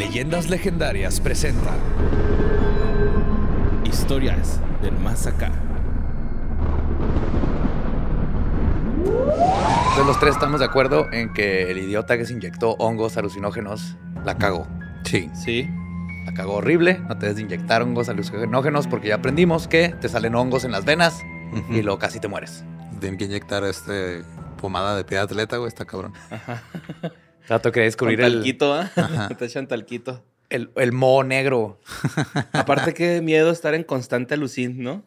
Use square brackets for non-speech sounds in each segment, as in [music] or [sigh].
Leyendas Legendarias presenta Historias del Más Acá. Entonces los tres estamos de acuerdo en que el idiota que se inyectó hongos alucinógenos la cagó. Sí. Sí. La cagó horrible, no te debes de inyectar hongos alucinógenos porque ya aprendimos que te salen hongos en las venas Ujú. y luego casi te mueres. Tienen que inyectar este pomada de pie de atleta, güey, está cabrón. Trato que Con descubrir el, talquito, ¿ah? [laughs] Ajá. Te echan talquito. el, el moho negro. Aparte, qué miedo estar en constante alucin, ¿no?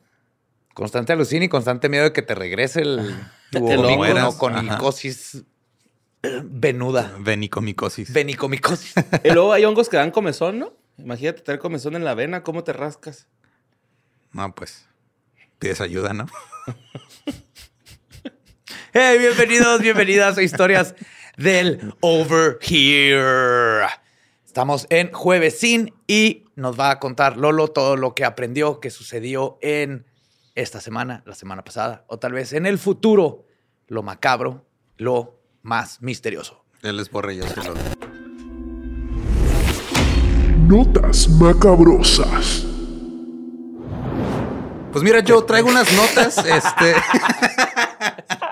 Constante alucin y constante miedo de que te regrese el [laughs] tu. ¿no? con Ajá. micosis eh, venuda. Venicomicosis. Venicomicosis. Y luego hay hongos que dan comezón, ¿no? Imagínate tener comezón en la vena, ¿cómo te rascas? No, pues. Pides ayuda, ¿no? [laughs] Hey, bienvenidos, bienvenidas a Historias del Over Here. Estamos en Juevesín y nos va a contar Lolo todo lo que aprendió, que sucedió en esta semana, la semana pasada, o tal vez en el futuro, lo macabro, lo más misterioso. Él es borre y yo soy Lolo. Notas macabrosas. Pues mira, yo traigo unas notas, este. [laughs]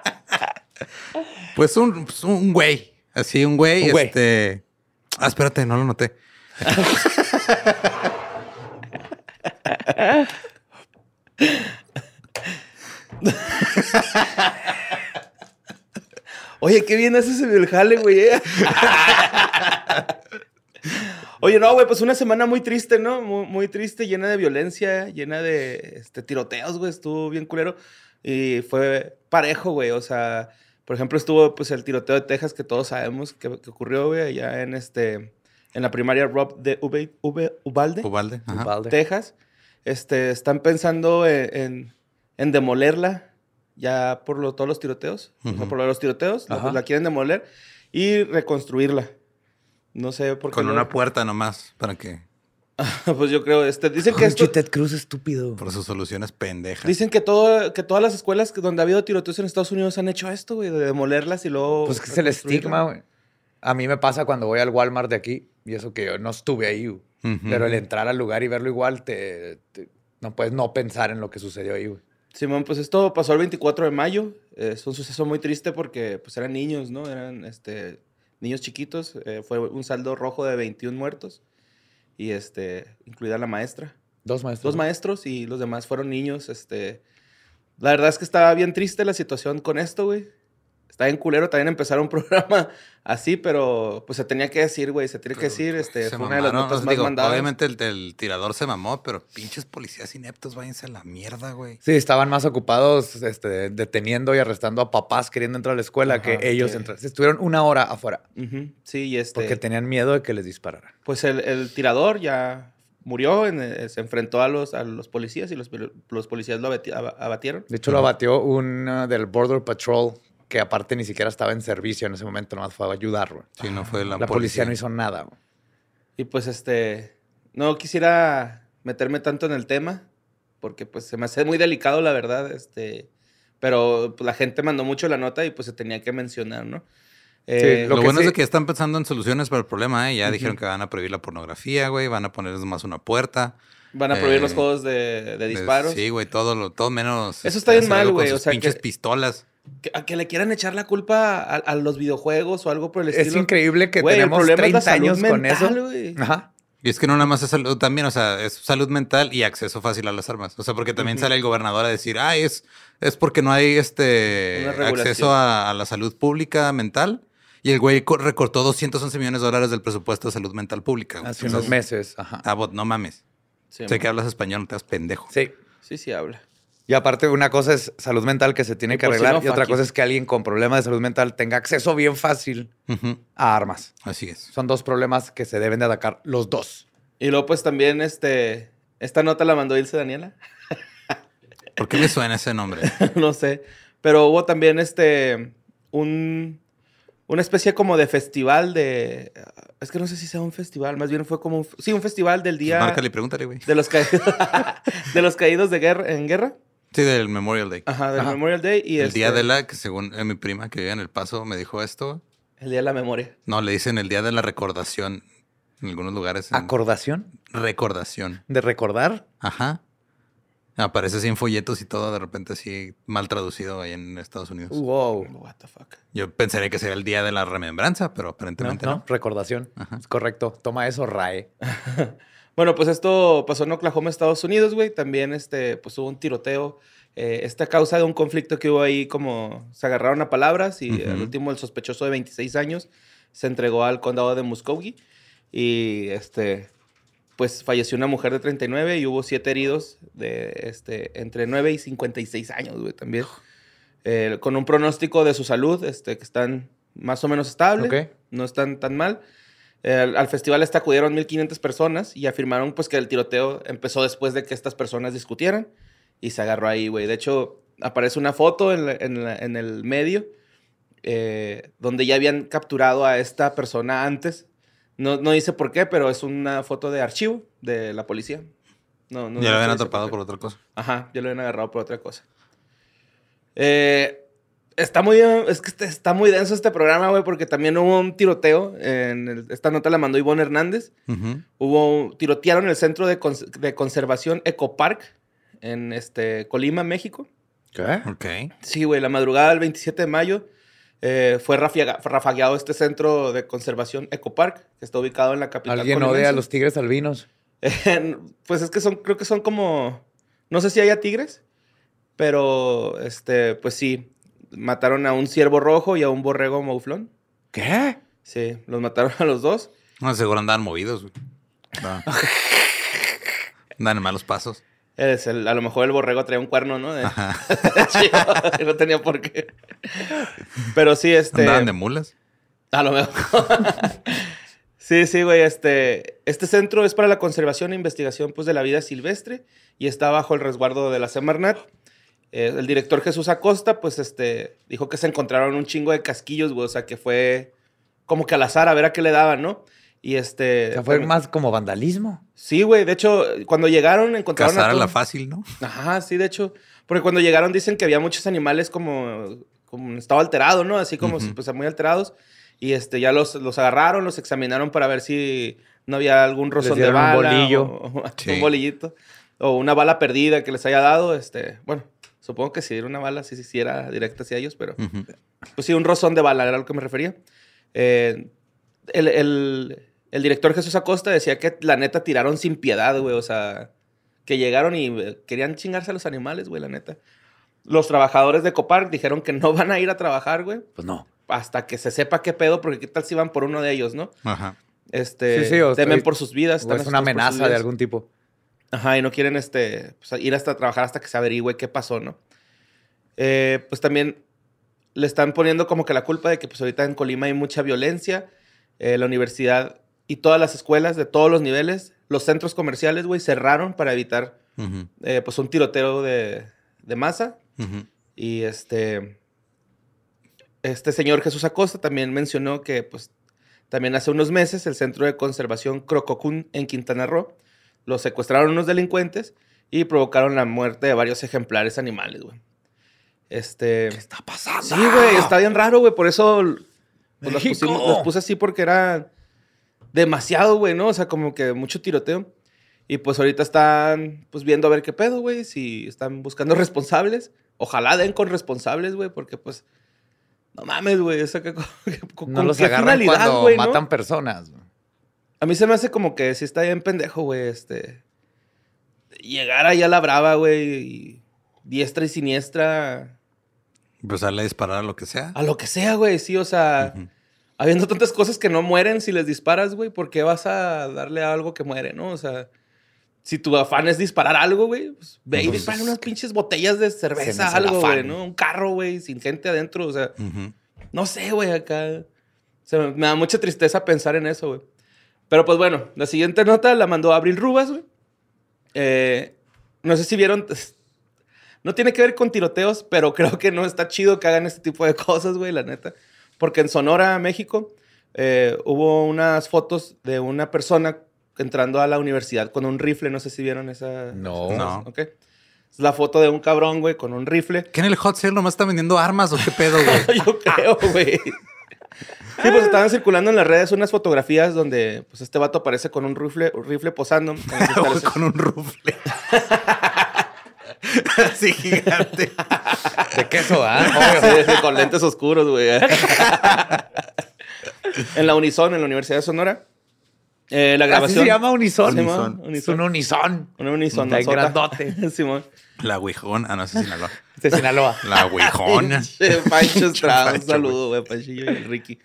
pues un, pues un güey. Así, un güey, Un güey. este. Ah, espérate, no lo noté. Oye, qué bien haces el jale, güey. ¿eh? Oye, no, güey, pues una semana muy triste, ¿no? Muy, muy triste, llena de violencia, llena de este, tiroteos, güey. Estuvo bien culero. Y fue parejo, güey. O sea, por ejemplo, estuvo pues el tiroteo de Texas que todos sabemos que, que ocurrió, güey, allá en este en la primaria Rob de Ube- Ube- Ubalde. Ubalde. Ubalde. Texas, este, están pensando en, en- en demolerla ya por lo- todos los tiroteos. o sea, por lo de los tiroteos, la, Ajá. la quieren demoler y reconstruirla. No sé por qué. Con no- una puerta nomás, para que. [laughs] pues yo creo, este, dicen que esto, Ted Cruz estúpido. Por sus soluciones pendejas. dicen que todo, que todas las escuelas que- donde ha habido tiroteos en Estados Unidos han hecho esto, güey, de demolerlas y luego. Pues que es el estigma, güey. A mí me pasa cuando voy al Walmart de aquí, y eso que yo no estuve ahí, güey. Pero el entrar al lugar y verlo igual, te, te- no puedes no pensar en lo que sucedió ahí, güey. Simón, pues esto pasó el 24 de mayo. Es un suceso muy triste porque pues eran niños, ¿no? Eran este, niños chiquitos. Eh, fue un saldo rojo de 21 muertos. Y este, incluida la maestra. Dos maestros. Dos maestros y los demás fueron niños. Este, la verdad es que estaba bien triste la situación con esto, güey. Está bien culero también empezar un [laughs] programa así, pero pues se tenía que decir, güey. Se tiene que decir, este, fue una de las mamaron, notas más digo, mandadas. Obviamente el, el tirador se mamó, pero pinches policías ineptos, váyanse a la mierda, güey. Sí, estaban más ocupados este, deteniendo y arrestando a papás queriendo entrar a la escuela Ajá, que ellos que- entrar. Estuvieron una hora afuera Sí, y este... porque tenían miedo de que les dispararan. Pues el, el tirador ya murió, en- eh, se enfrentó a los, a los policías y los, los policías lo abati- aba- abatieron. De hecho, lo abatió un uh, del Border Patrol que aparte ni siquiera estaba en servicio en ese momento, nomás fue a ayudarlo. Sí, no fue la, La, policía no hizo nada. güey. Y pues este, no quisiera meterme tanto en el tema, porque pues se me hace muy delicado, la verdad, este, pero pues, la gente mandó mucho la nota y pues se tenía que mencionar, ¿no? Eh, Lo, Lo que bueno sí- es que están pensando en soluciones para el problema, ¿eh? Ya dijeron que van a prohibir la pornografía, güey. Van a ponerles más una puerta. van a prohibir eh, los juegos de, disparos. Sí, güey, todo, lo, todo menos. Eso está bien mal, güey, sus o sea, pinches que- pistolas. Que, a que le quieran echar la culpa a, a los videojuegos o algo por el Es estilo. increíble que el tenemos problema es la 30 salud años con eso. Ajá. Y es que no nada más es salud también, o sea, es salud mental y acceso fácil a las armas. O sea, porque también sale el gobernador a decir, ah, es, es porque no hay este acceso a, a la salud pública mental. Y el güey co- recortó 211 millones de dólares del presupuesto de salud mental pública. Hace Entonces, unos meses. Ajá. Ah, bot, no mames. Sí, sé que hablas español, no te das pendejo. Sí. sí, sí habla. Y aparte, una cosa es salud mental que se tiene Y que si arreglar no, y otra cosa es que alguien con problemas de salud mental tenga acceso bien fácil a armas. Así es. Son dos problemas que se deben de atacar los dos. Y luego, pues también, este. Esta nota la mandó Ilse Daniela. [laughs] ¿Por qué me suena ese nombre? [laughs] no sé. Pero hubo también este. Un. Una especie como de festival de. Es que no sé si sea un festival, más bien fue como un. Sí, un festival del día. Pues Márcale y pregúntale, güey. de los caídos. [laughs] de los caídos de guerra, en guerra. Sí, del Memorial Day. Ajá, del Ajá. Memorial Day. Y el este, día de la, que según eh, mi prima que vive en El Paso me dijo esto. El día de la memoria. No, le dicen el día de la recordación En algunos lugares. en ¿Acordación? recordación. ¿De recordar? Ajá. Aparece así en folletos y todo, de repente así mal traducido ahí en Estados Unidos. Wow. What the fuck. Yo pensaría que sería el día de la remembranza, pero aparentemente no. no, recordación. Es correcto. Toma eso, RAE. [laughs] Bueno, pues esto pasó en Oklahoma, Estados Unidos, güey. También este, pues hubo un tiroteo. Eh, esta causa de un conflicto que hubo ahí, como se agarraron a palabras y Ujú. al último el sospechoso de 26 años se entregó al condado de Muskogee y este, pues falleció una mujer de 39 y hubo siete heridos de este, entre 9 y 56 años, güey, también. Eh, con un pronóstico de su salud, este, que están más o menos estables, Ok. no están tan mal. Eh, al, al festival este acudieron 1.500 personas y afirmaron pues que el tiroteo empezó después de que estas personas discutieran y se agarró ahí, güey. De hecho, aparece una foto en, la- en la- en el medio eh, donde ya habían capturado a esta persona antes. No, no dice por qué, pero es una foto de archivo de la policía. No, no, ya lo habían atrapado qué. por otra cosa. Ajá, ya lo habían agarrado por otra cosa. Eh, está muy, es que este- está muy denso este programa, güey, porque también hubo un tiroteo. En el- esta nota la mandó Ivonne Hernández. Ujú. Hubo, tirotearon el centro de, cons- de conservación Ecopark en este, Colima, México. ¿Qué? Ok. Sí, güey, la madrugada del 27 de mayo eh, fue rafagueado este centro de conservación Ecopark, que está ubicado en la capital. Alguien odia a los tigres albinos. [laughs] pues es que son, creo que son como, no sé si haya tigres, pero este, pues sí, mataron a un ciervo rojo y a un borrego mouflón. ¿Qué? Sí, los mataron a los dos. No, seguro andaban movidos, güey. Andan en malos pasos. Es el- a lo mejor el borrego traía un cuerno, ¿no? De-. Chido, [laughs] no tenía por qué. Pero sí, este. Andaban de mulas. A lo mejor. sí, sí, güey. Este, este centro es para la conservación e investigación pues, de la vida silvestre y está bajo el resguardo de la Semarnat. Eh, el director Jesús Acosta, pues, este, dijo que se encontraron un chingo de casquillos, güey. O sea, que fue como que al azar a ver a qué le daban, ¿no? Y este. O sea, fue más como vandalismo. Sí, güey. De hecho, cuando llegaron, encontraron. Cazar a la todos- fácil, ¿no? Ajá, sí, de hecho. Porque cuando llegaron dicen que había muchos animales como, como en estado alterado, ¿no? Así como Ujú. pues, muy alterados. Y este, ya los, los agarraron, los examinaron para ver si no había algún rozón de dieron un bala. bolillo. o- [laughs] o Sí. Un bolillito. O una bala perdida que les haya dado. Este, bueno, supongo que si era una bala, sí, sí, sí era directa hacia ellos, pero pues sí, un rozón de bala era a lo que me refería. Eh, el, el- el director Jesús Acosta decía que la neta tiraron sin piedad, güey. O sea, que llegaron y eh, querían chingarse a los animales, güey, la neta. Los trabajadores de Copark dijeron que no [laughs] van a ir a trabajar, güey, Pues no. hasta que se sepa qué pedo, porque qué tal si van por uno de ellos, ¿no? Ajá. Este, Sí, sí, o temen por sus vidas. O es una amenaza de algún tipo. Ajá, y no quieren este, pues, ir hasta trabajar hasta que se averigüe qué pasó, ¿no? Eh, pues también le están poniendo como que la culpa de que pues ahorita en Colima hay mucha violencia. Eh, la universidad y todas las escuelas de todos los niveles, los centros comerciales, güey, cerraron para evitar eh, pues un tiroteo de, de masa. Y este, este señor Jesús Acosta también mencionó que, pues, también hace unos meses el Centro de Conservación Crococún en Quintana Roo lo secuestraron unos delincuentes y provocaron la muerte de varios ejemplares animales, güey. Este. ¿Qué está pasando? Sí, güey, está bien raro, güey. Por eso pues, México. pusimos- las puse así porque era demasiado, güey, ¿no? O sea, como que mucho tiroteo. Y pues ahorita están pues viendo a ver qué pedo, güey, si están buscando responsables. Ojalá den con responsables, güey, porque pues no mames, güey, o sea, que- con, [laughs] No con los qué agarran finalidad, cuando güey, ¿no? matan personas. A mí se me hace como que sí está bien pendejo, güey, este llegar ahí a la brava, güey, y diestra y siniestra Empezarle a disparar a lo que sea. a lo que sea, güey, sí, o sea, habiendo tantas cosas que no mueren si les disparas, güey, ¿por qué vas a darle a algo que muere, no? O sea, si tu afán es disparar algo, güey, pues ve y dispara unas pinches botellas de cerveza, algo, güey. ¿no? Un carro, güey, sin gente adentro, o sea, no sé, güey, acá. O sea, me da mucha tristeza pensar en eso, güey. Pero pues bueno, la siguiente nota la mandó Abril Rubas, güey. Eh, no sé si vieron. No tiene que ver con tiroteos, pero [laughs] creo que no está chido que hagan este tipo de cosas, güey, la neta. Porque en Sonora, México, eh, hubo unas fotos de una persona entrando a la universidad con un rifle. No sé si vieron esa. No. esas- No. ok. Es la foto de un cabrón, güey, con un rifle. ¿Qué en el hot sale nomás está vendiendo armas o qué pedo, [laughs] güey? Yo creo, güey. Sí, pues estaban circulando en las redes unas fotografías donde pues este vato aparece con un rifle, un rifle posando. [laughs] con un rufle. [laughs] Así gigante. De queso, ¿ah? Sí, sí, con lentes oscuros, güey. [laughs] en la Unison, en la Universidad de Sonora. Eh, la Así grabación. se llama Unison. Simón, Es un unison. Una Unison. Está grandote. Simón. La Ouijón. Ah, no, es Sinaloa. [laughs] De Sinaloa. La. [laughs] Pinche Pancho Estrada, un saludo, güey, Panchillo y Ricky.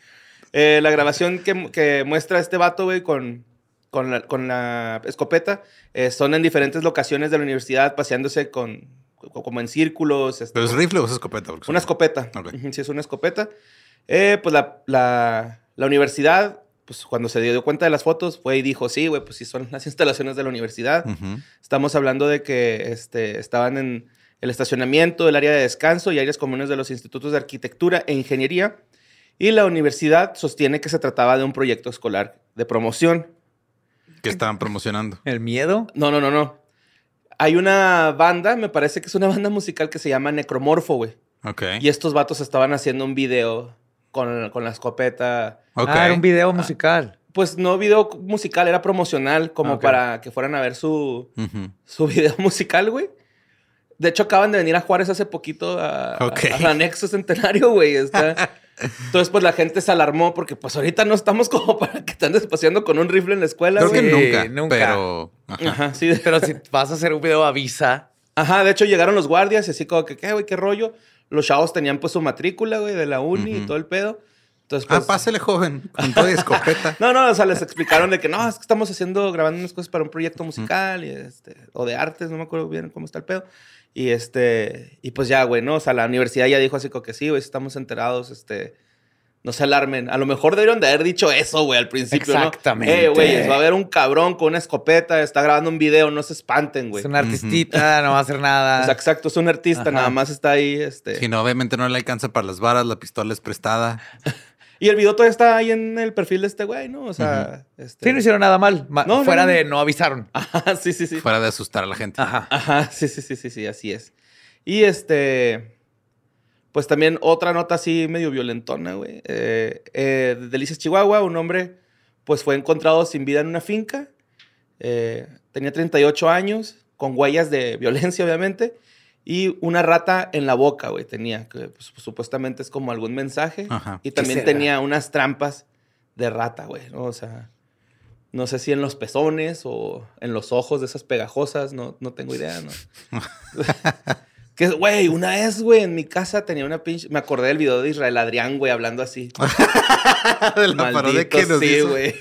Eh, la grabación que, que muestra este vato, güey, con, con, la, con la escopeta, eh, son en diferentes locaciones de la universidad, paseándose con, co- como en círculos. este, ¿Pero es rifle o es escopeta? Una escopeta. Sí, es una escopeta. Eh, pues la, la, la universidad, pues cuando se dio cuenta de las fotos, fue y dijo, sí, güey, pues sí son las [laughs] instalaciones de la universidad. Ujú. Estamos hablando de que este, estaban en el estacionamiento, el área de descanso y áreas comunes de los institutos de arquitectura e ingeniería. Y la universidad sostiene que se trataba de un proyecto escolar de promoción. ¿Qué estaban promocionando? El miedo. No, no, no, no. Hay una banda, me parece que es una banda musical que se llama Necromorfo, güey. Ok. Y estos vatos estaban haciendo un video con, con la escopeta. Ok. Ah, era un video musical. Pues no video musical, era promocional, como Ok. para que fueran a ver su, Ujú. su video [laughs] musical, güey. De hecho, acaban de venir a Juárez hace poquito a, Ok. a- al anexo centenario, güey. Está... [laughs] Entonces, pues la gente se alarmó porque, pues ahorita no estamos [laughs] como para que te andes paseando con un rifle en la escuela, Creo que güey. Sí, nunca, nunca. pero... Ajá. Ajá, sí. Pero si vas a hacer un video, avisa. Ajá, de hecho llegaron los guardias y así como que, ¿qué, güey? ¿Qué rollo? Los chavos tenían pues su matrícula, güey, de la uni y todo el pedo. Entonces, Ah, pues... pásele, joven, con todo y escopeta. [laughs] No, no, o sea, les explicaron de que no, es que estamos haciendo, grabando unas cosas para un proyecto musical y este, o de artes, no me acuerdo bien cómo está el pedo. Y este, y pues ya, güey, ¿no? O sea, la universidad ya dijo así como que sí, güey, estamos enterados, este, no se alarmen. A lo mejor debieron de haber dicho eso, güey, al principio, Exactamente. ¿no? Eh, güey, va a haber un cabrón con una escopeta, está grabando un video, no se espanten, güey. Es una artistita, no va a hacer nada. O sea, exacto, es un artista, Ajá. nada más está ahí, este. Si no, obviamente no le alcanza para las varas, la pistola es prestada. [laughs] Y el video todavía está ahí en el perfil de este güey, ¿no? O sea, este... Sí, no hicieron nada mal. Ma- No, no, fuera no. de no avisaron. [laughs] Ajá, sí, sí, sí. Fuera de asustar a la gente. Ajá. Ajá, sí, sí, sí, sí, sí, así es. Y este, pues también otra nota así medio violentona, güey. Eh, eh, de Delicias, Chihuahua, un hombre pues fue encontrado sin vida en una finca. Eh, tenía 38 años, con huellas de violencia, [laughs] obviamente. Y una rata en la boca, güey, tenía, que pues, supuestamente es como algún mensaje. Ajá. Y ¿Qué también tenía unas trampas de rata, güey, ¿no? O sea, no sé si en los pezones o en los ojos de esas pegajosas, no, no tengo idea, ¿no? [laughs] [laughs] que, güey, una vez, güey, en mi casa tenía una pinche... Me acordé del video de Israel Adrián, güey, hablando así. [laughs] de la parodia que nos sí, güey.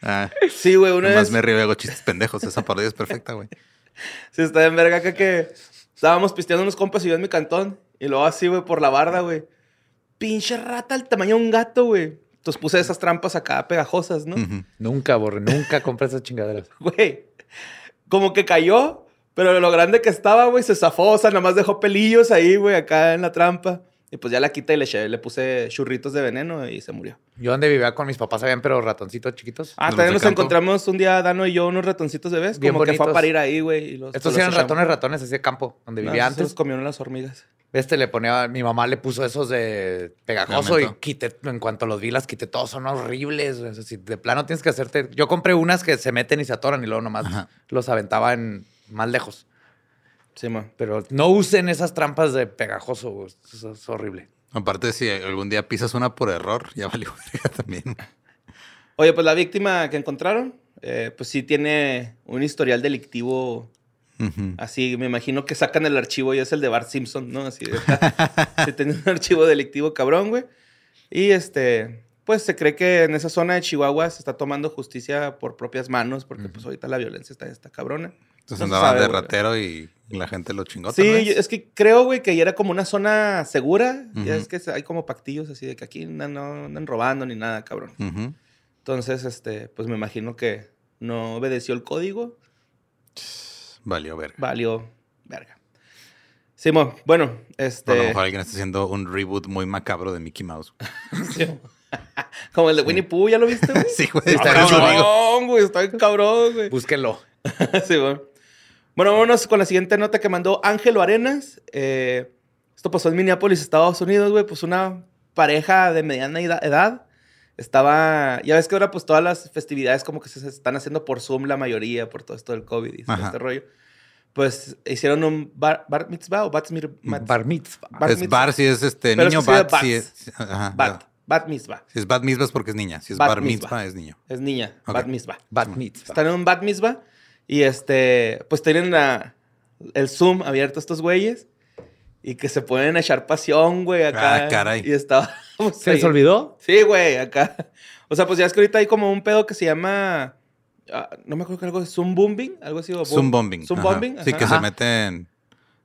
Ah, Sí, güey, una nomás vez... me río y hago chistes pendejos. Esa parodia es perfecta, güey. Sí, está en verga acá que estábamos pisteando unos compas y yo en mi cantón. Y luego así, güey, por la barda, güey. Pinche rata al tamaño de un gato, güey. Entonces puse esas trampas acá pegajosas, ¿no? Nunca, borre. Nunca compré esas chingaderas. [laughs] Güey, como que cayó, pero de lo grande que estaba, güey, se zafó. O sea, nada más dejó pelillos ahí, güey, acá en la trampa. Y pues ya la quité y le, puse churritos de veneno y se murió. Yo donde vivía con mis papás habían, pero ratoncitos chiquitos. Ah, ¿De los también nos campo? encontramos un día, Dano y yo, unos ratoncitos de vez. Bien como que fue a parir ahí, güey. y los- Estos los eran ratones, ratones, así de campo, donde No, vivía antes. los comieron las hormigas. Este le ponía, mi mamá le puso esos de pegajoso y quité, en cuanto los vi, las quité todos, son horribles. O sea, si de plano tienes que hacerte. Yo compré unas que se meten y se atoran y luego nomás Ajá. los aventaba en más lejos. Sí, man. Pero no usen esas trampas de pegajoso, güey. Eso es horrible. Aparte, si algún día pisas una por error, ya valió [laughs] también. Oye, pues la víctima que encontraron, eh, pues sí tiene un historial delictivo así. Me imagino que sacan el archivo y es el de Bart Simpson, ¿no? Así de [laughs] sí, tenía un archivo delictivo cabrón, güey. Y este, pues se cree que en esa zona de Chihuahua se está tomando justicia por propias manos, porque pues ahorita la violencia está, está cabrona. Entonces No andaba sabe, de güey. ratero y la gente lo chingó. Sí, vez. yo- es que creo, güey, que ya era como una zona segura. Ya es que hay como pactillos así de que aquí no, no andan robando ni nada, cabrón. Entonces, este, pues me imagino que no obedeció el código. Valió verga. Valió verga. Simón, bueno, este. A lo mejor alguien está haciendo un reboot muy macabro de Mickey Mouse. [laughs] Como el de Winnie Pooh, ¿ya lo viste, güey? [laughs] Sí, güey. Está chido. cabrón, güey. Está bien cabrón, güey. Búsquenlo. [laughs] Sí, bueno. Bueno, vámonos con la siguiente nota que mandó Ángelo Arenas. Eh, esto pasó en Minneapolis, Estados Unidos, güey. Pues una pareja de mediana eda- edad estaba, ya ves que ahora pues todas las festividades como que se están haciendo por Zoom la mayoría, por todo esto del COVID y todo Ajá. este rollo. Pues hicieron un bar, bar mitzvah o bat, mir- mat- Bar mitzvah. bar es mitzvah. bar si es este Pero es niño, que de bat si es. Ajá, bat, bat mitzvah. Si es bat mitzvah es porque es niña. Si es Bat bar mitzvah. mitzvah es niño. Es niña, Ok. bat mitzvah. Bat mitzvah. Están en un bat mitzvah y este, pues tienen la- el Zoom abierto estos güeyes y que se pueden echar pasión, güey, acá. Ah, caray. Y estaba... [laughs] pues, ¿Se les olvidó? Sí, güey, acá. O sea, pues ya es que ahorita hay como un pedo que se llama. ah, no me acuerdo que algo de Zoom Bombing, algo así. o Zoom bombing. Zoom ajá. Bombing. Sí, que Ajá. se meten.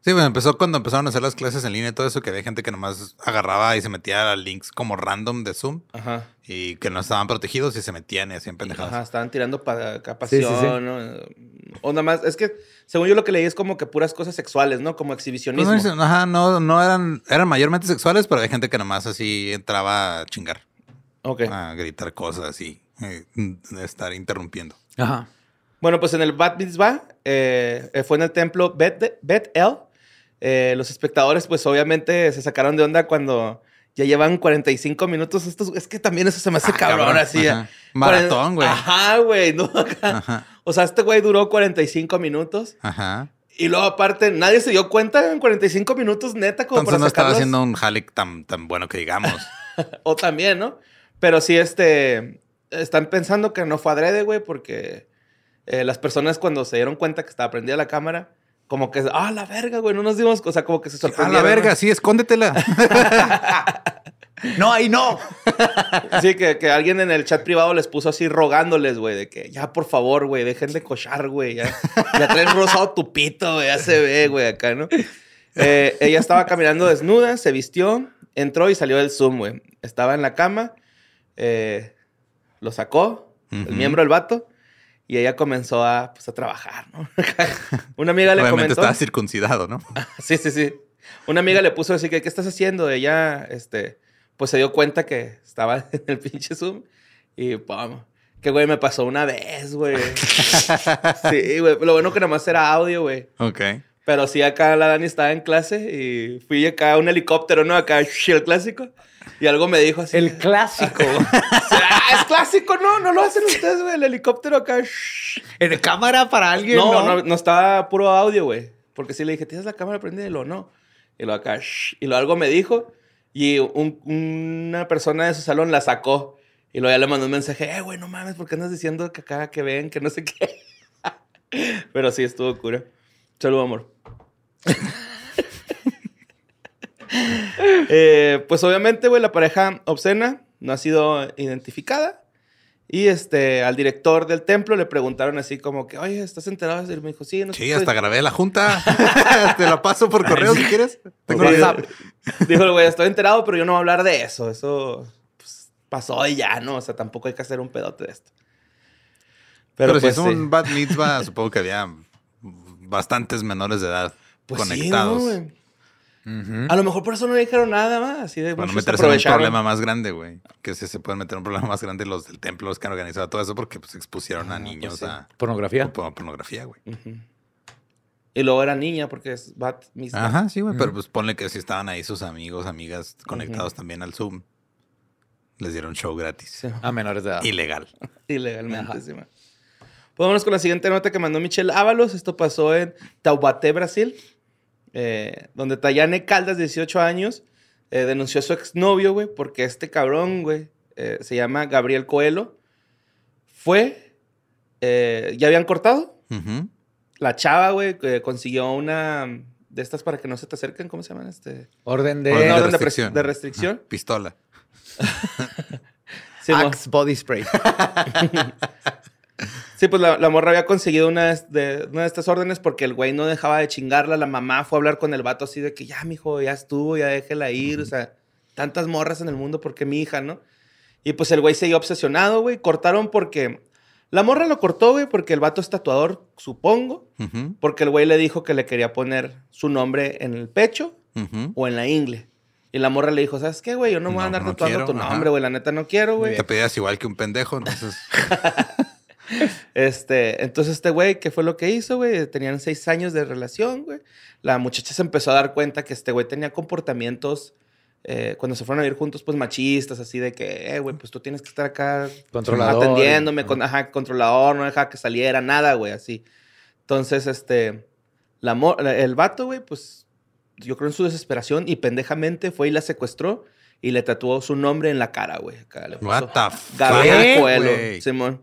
Sí, bueno, empezó cuando empezaron a hacer las clases en línea y todo eso, que había gente que nomás agarraba y se metía a links como random de Zoom Ajá. y que no estaban protegidos y se metían y hacían pendejadas. Ajá, estaban tirando para acá Sí, sí, pasión, sí. ¿no? O nada más, es que según yo lo que leí es como que puras cosas sexuales, ¿no? Como Pues exhibicionismo. no, dicen- ajá, no, no eran, eran mayormente sexuales, pero hay gente que nomás así entraba a chingar, ok. a gritar cosas y eh, estar interrumpiendo. Ajá. Bueno, pues en el Bat Mitzvah eh, eh, fue en el templo Bet, Bet El. Eh, los espectadores, pues obviamente se sacaron de onda cuando ya llevan 45 minutos. Estos, es que también eso se me hace Ah, cabrón, cabrón, así. ajá. eh. Maratón, güey. Ajá, güey. Ajá, O sea, este güey duró 45 minutos. ajá. Y luego, aparte, nadie se dio cuenta en 45 minutos, neta, como Entonces para no estaba haciendo un Halik tan, tan bueno que digamos. [laughs] O también, ¿no? Pero sí, este. Están pensando que no fue adrede, güey, porque eh, las personas cuando se dieron cuenta que estaba prendida la cámara, como que, ah, la verga, güey, no nos dimos, o sea, como que se a sorprendieron. la verga, ¿no? sí, escóndetela. [laughs] No, ahí no. [laughs] Sí, que, que alguien en el chat privado les puso así rogándoles, güey, de que ya, por favor, güey, dejen de cochar, güey, ya, ya traes rosado tu pito, güey, ya se ve, güey, acá, ¿no? Eh, ella estaba caminando desnuda, se vistió, entró y salió del Zoom, güey. Estaba en la cama, eh, lo sacó, el miembro del vato, y ella comenzó a, pues, a trabajar, ¿no? [laughs] Una amiga le Obviamente comentó. estaba circuncidado, ¿no? [laughs] Sí, sí, sí. Una amiga le puso así que, ¿qué estás haciendo? Ella, este, pues se dio cuenta que estaba [laughs] en el pinche Zoom y, pum, que güey, me pasó una vez, güey. Sí, güey. Lo bueno que nada más era audio, güey. Ok. Pero sí, acá la Dani estaba en clase y fui acá a un helicóptero, ¿no? Acá, el clásico. Y algo me dijo así. El clásico. [laughs] Ah, es clásico, no, no lo hacen ustedes, güey. El helicóptero acá. en cámara para alguien. No, No, no, no, estaba puro audio, güey. Porque sí le dije, ¿tienes la cámara prendida? Y lo no. Y lo acá, shh. y lo algo me dijo. Y un- una persona de su salón la sacó. Y luego ya le mandó un mensaje, eh, güey, no mames, ¿por qué andas diciendo que acá que ven, que no sé qué? [laughs] Pero sí, estuvo cura. Salud, amor. [laughs] Eh, pues obviamente, güey, la pareja obscena no ha sido identificada. Y este, al director del templo le preguntaron así como que, oye, ¿estás enterado? Y me dijo, sí, no Sí, estoy- hasta grabé la junta. [laughs] Te la paso por correo si quieres. Tengo Sí, WhatsApp. Dijo güey, estoy enterado, pero yo no voy a hablar de eso. Eso pues, pasó y ya, ¿no? O sea, tampoco hay que hacer un pedote de esto. Pero, Pero, si pues, es sí. un bat mitzvah, supongo que había bastantes menores de edad Pues sí, conectados. A lo mejor por eso no dijeron nada más. Así de Para no muchos meterse en un problema más grande, güey. Que si se pueden meter en un problema más grande los del templo, los que han organizado todo eso, porque pues expusieron a niños pues sí. a, Pornografía. pornografía, güey. Y luego era niña porque es Bat Mitzvah. Ajá, sí, güey. Pero pues ponle que si estaban ahí sus amigos, amigas conectados también al Zoom. Les dieron show gratis. Sí. A menores de edad. Ilegal. [laughs] Ilegalmente, Ajá. sí, man. Pues vámonos con la siguiente nota que mandó Michelle Ábalos. Esto pasó en Taubaté, Brasil, eh, donde Tayane Caldas, de 18 años, eh, denunció a su exnovio, güey, porque este cabrón, güey, eh, se llama Gabriel Coelho, fue, eh, ya habían cortado. La chava, güey, que consiguió una de estas para que no se te acerquen, ¿cómo se llaman? Este, Orden de, Orden Orden de restricción. de restricción. Ajá. Pistola. [laughs] Sí, Axe Body Spray. [laughs] Sí, pues la, la morra había conseguido una de, una de estas órdenes porque el güey no dejaba de chingarla. La mamá fue a hablar con el vato así de que ya, mijo, ya estuvo, ya déjela ir. O sea, tantas morras en el mundo, porque mi hija, no? Y pues el güey seguía obsesionado, güey. Cortaron porque. La morra lo cortó, güey, porque el vato es tatuador, supongo. Porque el güey le dijo que le quería poner su nombre en el pecho o en la ingle. Y la morra le dijo, ¿sabes qué, güey? Yo no me voy a andar no tatuando quiero, tu nombre, güey. La neta no quiero, güey. Te pedías igual que un pendejo, entonces. [laughs] Este, entonces este güey, ¿qué fue lo que hizo, güey? Tenían seis años de relación, güey. La muchacha se empezó a dar cuenta que este güey tenía comportamientos eh, cuando se fueron a vivir juntos, pues machistas, así de que, eh, güey, pues tú tienes que estar acá Controlador. atendiéndome, con, ajá, controlador, no deja que saliera, nada, güey, así. Entonces, este, la el vato, güey, pues yo creo en su desesperación y pendejamente fue y la secuestró y le tatuó su nombre en la cara, güey. Acá le puso What the fuck, Gabriel Coelho. Simón.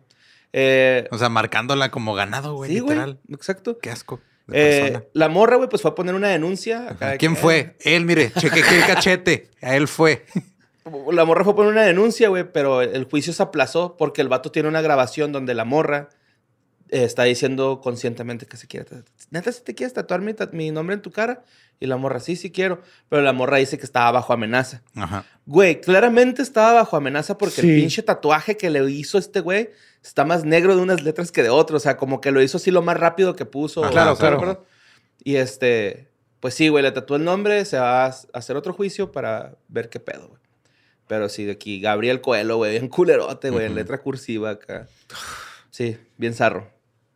Eh, O sea, marcándola como ganado, güey, sí, güey, literal. exacto. Qué asco Eh, la morra, güey, pues fue a poner una denuncia. acá ¿Quién que, fue? Él, mire, cheque qué cachete. A él fue. La morra fue a poner una denuncia, güey, pero el juicio se aplazó porque el vato tiene una grabación donde la morra está diciendo conscientemente que se quiere tatuar. Neta, si te quieres tatuar mi, ta- mi nombre en tu cara. Y la morra, sí, sí quiero. Pero la morra dice que estaba bajo amenaza. Ajá. Güey, claramente estaba bajo amenaza porque el pinche tatuaje que le hizo este güey está más negro de unas letras que de otro. O sea, como que lo hizo así lo más rápido que puso. Ah, o- claro, claro. ¿verdad? Y este, pues sí, güey, le tatuó el nombre. Se va a hacer otro juicio para ver qué pedo, güey. Pero sí, de aquí, Gabriel Coelho, güey, bien culerote, güey, en letra cursiva acá. Sí, bien zarro.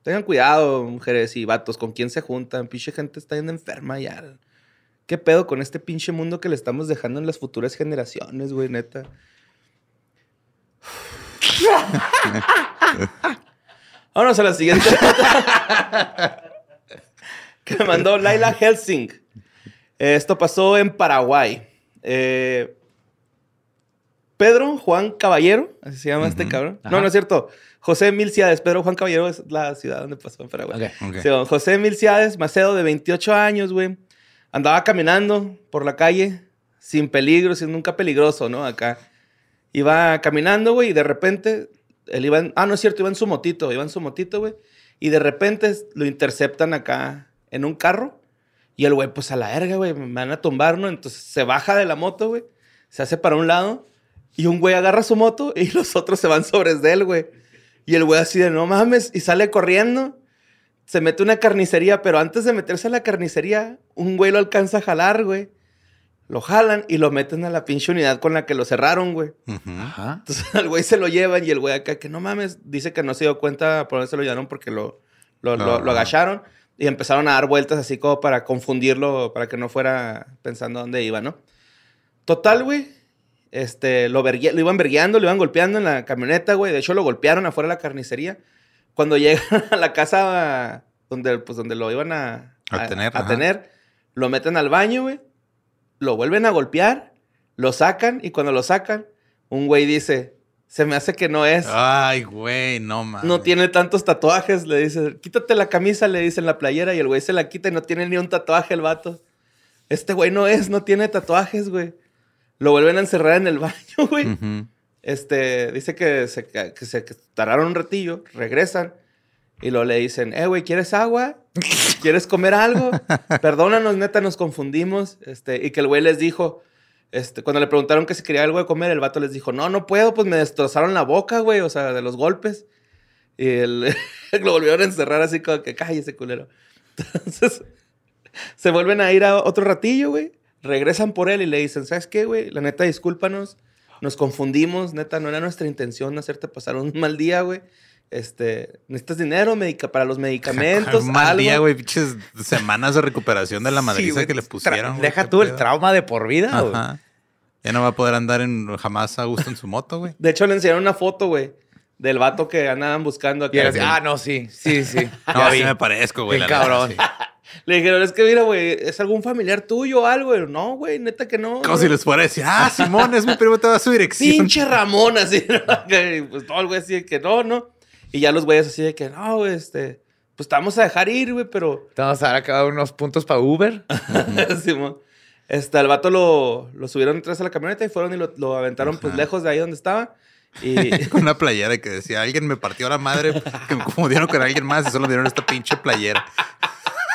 Tengan cuidado, mujeres y vatos, con quién se juntan. Pinche gente está yendo enferma ya. ¿Qué pedo con este pinche mundo que le estamos dejando en las futuras generaciones, güey, neta? [laughs] Vámonos a la siguiente que me mandó Laila Helsing. Esto pasó en Paraguay. Eh, Pedro Juan Caballero, así se llama este cabrón. No, no es cierto. José Milciades. Pedro Juan Caballero es la ciudad donde pasó en Paraguay. Ok. Ok. Sí, don José Milciades Macedo, de 28 años, güey. Andaba caminando por la calle sin peligro, sin nunca peligroso, ¿no? Acá. Iba caminando, güey, y de repente él iba en... Ah, no es cierto, iba en su motito, iba en su motito, güey. Y de repente lo interceptan acá en un carro. Y el güey, pues a la verga, güey, me van a tumbar, ¿no? Entonces se baja de la moto, güey. Se hace para un lado. Y un güey agarra su moto y [laughs] los otros se van sobre él, güey. Y el güey así de, no mames, y sale corriendo se mete a una carnicería, pero antes de meterse a la carnicería, un güey lo alcanza a jalar, güey. Lo jalan y lo meten a la pinche unidad con la que lo cerraron, güey. Ajá. Entonces [laughs] al güey se lo llevan y el güey acá, que no mames, dice que no se dio cuenta por dónde se lo llevaron porque lo, lo, lo agacharon y empezaron a dar vueltas así como para confundirlo, para que no fuera pensando dónde iba, ¿no? Total, güey. Este, lo, vergue- lo iban vergueando, lo iban golpeando en la camioneta, güey. De hecho, lo golpearon afuera de la carnicería. Cuando [laughs] llegan a la casa donde, pues, donde lo iban a, A tener, a tener, lo meten al baño, güey. Lo vuelven a golpear, lo sacan y cuando lo sacan, un güey dice, se me hace que no es. Ay, güey, no mames. No tiene tantos tatuajes, le dice, quítate la camisa, le dice en la playera, y el güey se la quita y no tiene ni un tatuaje el vato. Este güey no es, no tiene tatuajes, güey. Lo vuelven a encerrar en el baño, [laughs] güey. Ujú. Este, dice que se, que se que tardaron un ratillo, regresan y luego le dicen, eh, güey, ¿quieres agua? [laughs] ¿Quieres comer algo? Perdónanos, neta, nos confundimos. Este, y que el güey les dijo, este, cuando le preguntaron que si quería algo de comer, el vato les dijo, no, no puedo, pues me destrozaron la boca, güey, o sea, de los golpes. Y el- [laughs] lo volvieron a encerrar así como que cállese, culero. Entonces, se vuelven a ir a otro ratillo, güey. Regresan por él y le dicen, ¿sabes qué, güey? La neta, discúlpanos. Nos confundimos, neta, no era nuestra intención hacerte pasar un mal día, güey. Este, necesitas dinero medica para los medicamentos, [laughs] Un mal algo. día, güey. Pinches semanas de recuperación de la Sí, madriza que le pusieron. güey, Deja qué tú el pedo. trauma de por vida, güey. Ya no va a poder andar en, jamás a gusto en su moto, güey. De hecho, le enseñaron una foto, güey, del vato que andaban buscando Y acá. era así, ah, no, sí, sí, sí. [laughs] No, vi. me parezco, güey. Neta, cabrón. sí. Le dijeron, es que mira, güey, ¿es algún familiar tuyo o algo? Yo, No, güey, neta que no. Como no". si les fuera a decir, ah, [laughs] Simón, es mi primo, te da su dirección. Pinche Ramón, así. [laughs] ¿no? Y, pues todo el güey así de que no, no. Y ya los güeyes así de que no, güey, este, pues te vamos a dejar ir, güey, pero. Te vamos a dar acá unos puntos para Uber. [laughs] Simón. Este, al vato lo, lo subieron detrás de la camioneta y fueron y lo, lo aventaron pues lejos de ahí donde estaba. Y Con una playera que decía, alguien me partió la madre, que me confundieron con alguien más y solo me dieron esta pinche playera.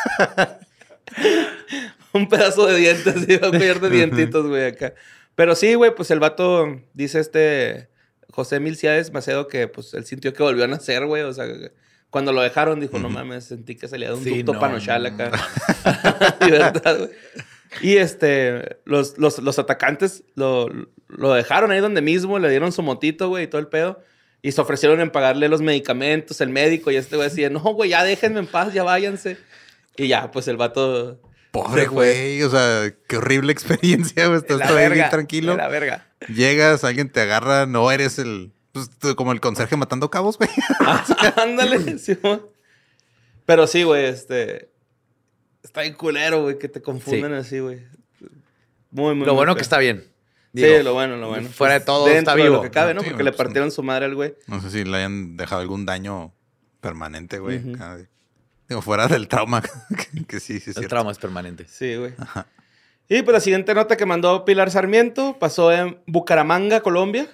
[laughs] un pedazo de dientes, iba a collar de dientitos, güey, acá. Pero sí, güey, pues el vato dice este José Milciades Macedo que pues él sintió que volvió a nacer, güey. O sea, cuando lo dejaron dijo, no mames, sentí que salía de un Sí, ducto no, panochal no, acá. [laughs] Güey. Y este, los, los, los atacantes lo, lo dejaron ahí donde mismo, le dieron su motito, güey, y todo el pedo. Y se ofrecieron en pagarle los medicamentos, el médico, y este güey decía, no, güey, ya déjenme en paz, ya váyanse. Y ya, pues el vato Pobre güey, o sea, qué horrible [laughs] experiencia, güey. Estás todo ahí bien tranquilo. de La verga. Llegas, alguien te agarra, no eres el. Pues, tú, como el conserje matando cabos, güey. [laughs] [laughs] Ándale, sí. Pero sí, güey, este. Está bien culero, güey, que te confundan así, güey. Muy, muy Lo muy bueno feo. que está bien. Sí, lo bueno, lo bueno. fuera de Pues, todo, dentro está de vivo. lo que cabe, ¿no? Porque le pues, partieron su madre al güey. No sé si le hayan dejado algún daño permanente, güey. Acá de- Digo, fuera del trauma, [laughs] que, que sí, sí, es El cierto. trauma es permanente. Sí, güey. Y pues la siguiente nota que mandó Pilar Sarmiento pasó en Bucaramanga, Colombia.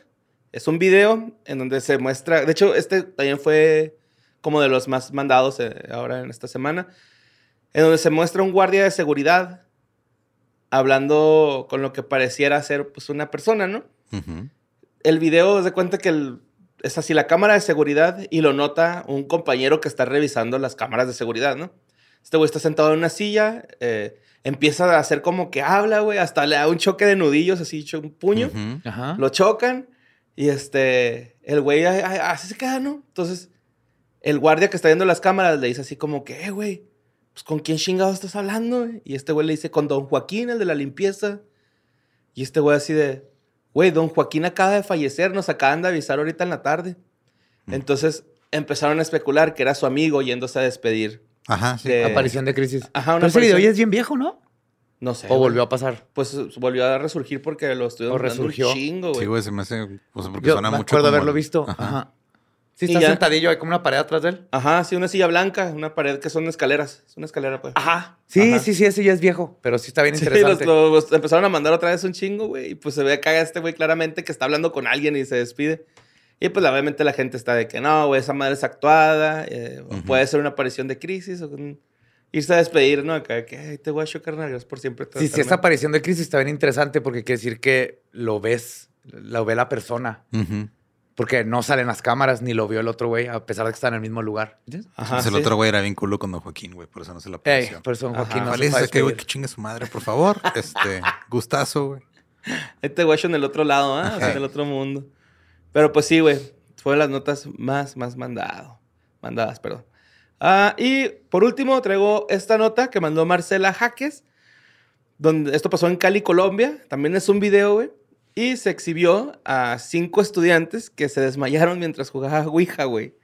Es un video en donde se muestra. De hecho, este también fue como de los más mandados eh, ahora en esta semana. En donde se muestra un guardia de seguridad hablando con lo que pareciera ser pues una persona, ¿no? El video se cuenta que el- es así la cámara de seguridad y lo nota un compañero que está revisando las cámaras de seguridad, ¿no? Este güey está sentado en una silla, eh, empieza a hacer como que habla, güey, hasta le da un choque de nudillos, así, un puño. Ajá. lo chocan y este, el güey así se queda, ¿no? Entonces, el guardia que está viendo las cámaras le dice así como que, eh, güey, pues con quién chingado estás hablando, güey? Y este güey le dice, con don Joaquín, el de la limpieza. Y este güey así de, güey, don Joaquín acaba de fallecer, nos acaban de avisar ahorita en la tarde. Entonces empezaron a especular que era su amigo yéndose a despedir. Ajá, sí. de- Aparición de crisis. Ajá, una Pero ese video ya es bien viejo, ¿no? No sé. O güey. volvió a pasar. Pues volvió a resurgir porque lo estuvieron O dando un resurgió. chingo, güey. Sí, güey, se me hace. O sea, porque Yo suena me mucho. acuerdo como haberlo el- visto. Ajá. Ajá. Sí, está ya- sentadillo, hay como una pared atrás de él. Ajá, sí, una silla blanca, una pared que son escaleras. Es una escalera, pues. Ajá. Sí, Ajá. sí, sí, ese ya es viejo, pero sí está bien Sí, los, interesante. los empezaron a mandar otra vez un chingo, güey. Y pues se ve acá este güey claramente que está hablando con alguien y se despide. Y pues obviamente la gente está de que no, güey, esa madre es actuada. eh. Puede ser una aparición de crisis. O un- irse a despedir, ¿no? Acá, que "Ay, te voy a chocar, gracias por siempre. Sí, sí, tratarme". esta aparición de crisis está bien interesante porque quiere decir que lo ves, lo ve la persona. Ujú. Porque no salen las cámaras ni lo vio el otro güey, a pesar de que está en el mismo lugar. Ajá, Entonces el sí. otro güey era bien culo con Don Joaquín, güey. Por eso no se la Ey, apareció. por eso don Joaquín Ajá. no ¿Cuál se fue ese, güey? Que chingue su madre, por favor. [laughs] Este, gustazo, güey. Este güey en el otro lado, ¿ah? O sea, en el otro mundo. Pero pues sí, güey. Fueron las notas más, más mandado. Mandadas, perdón. Ah, y por último, traigo esta nota que mandó Marcela Jaques. Donde esto pasó en Cali, Colombia. También es un video, güey. Y se exhibió a cinco estudiantes que se desmayaron mientras jugaba [laughs] Ouija, güey.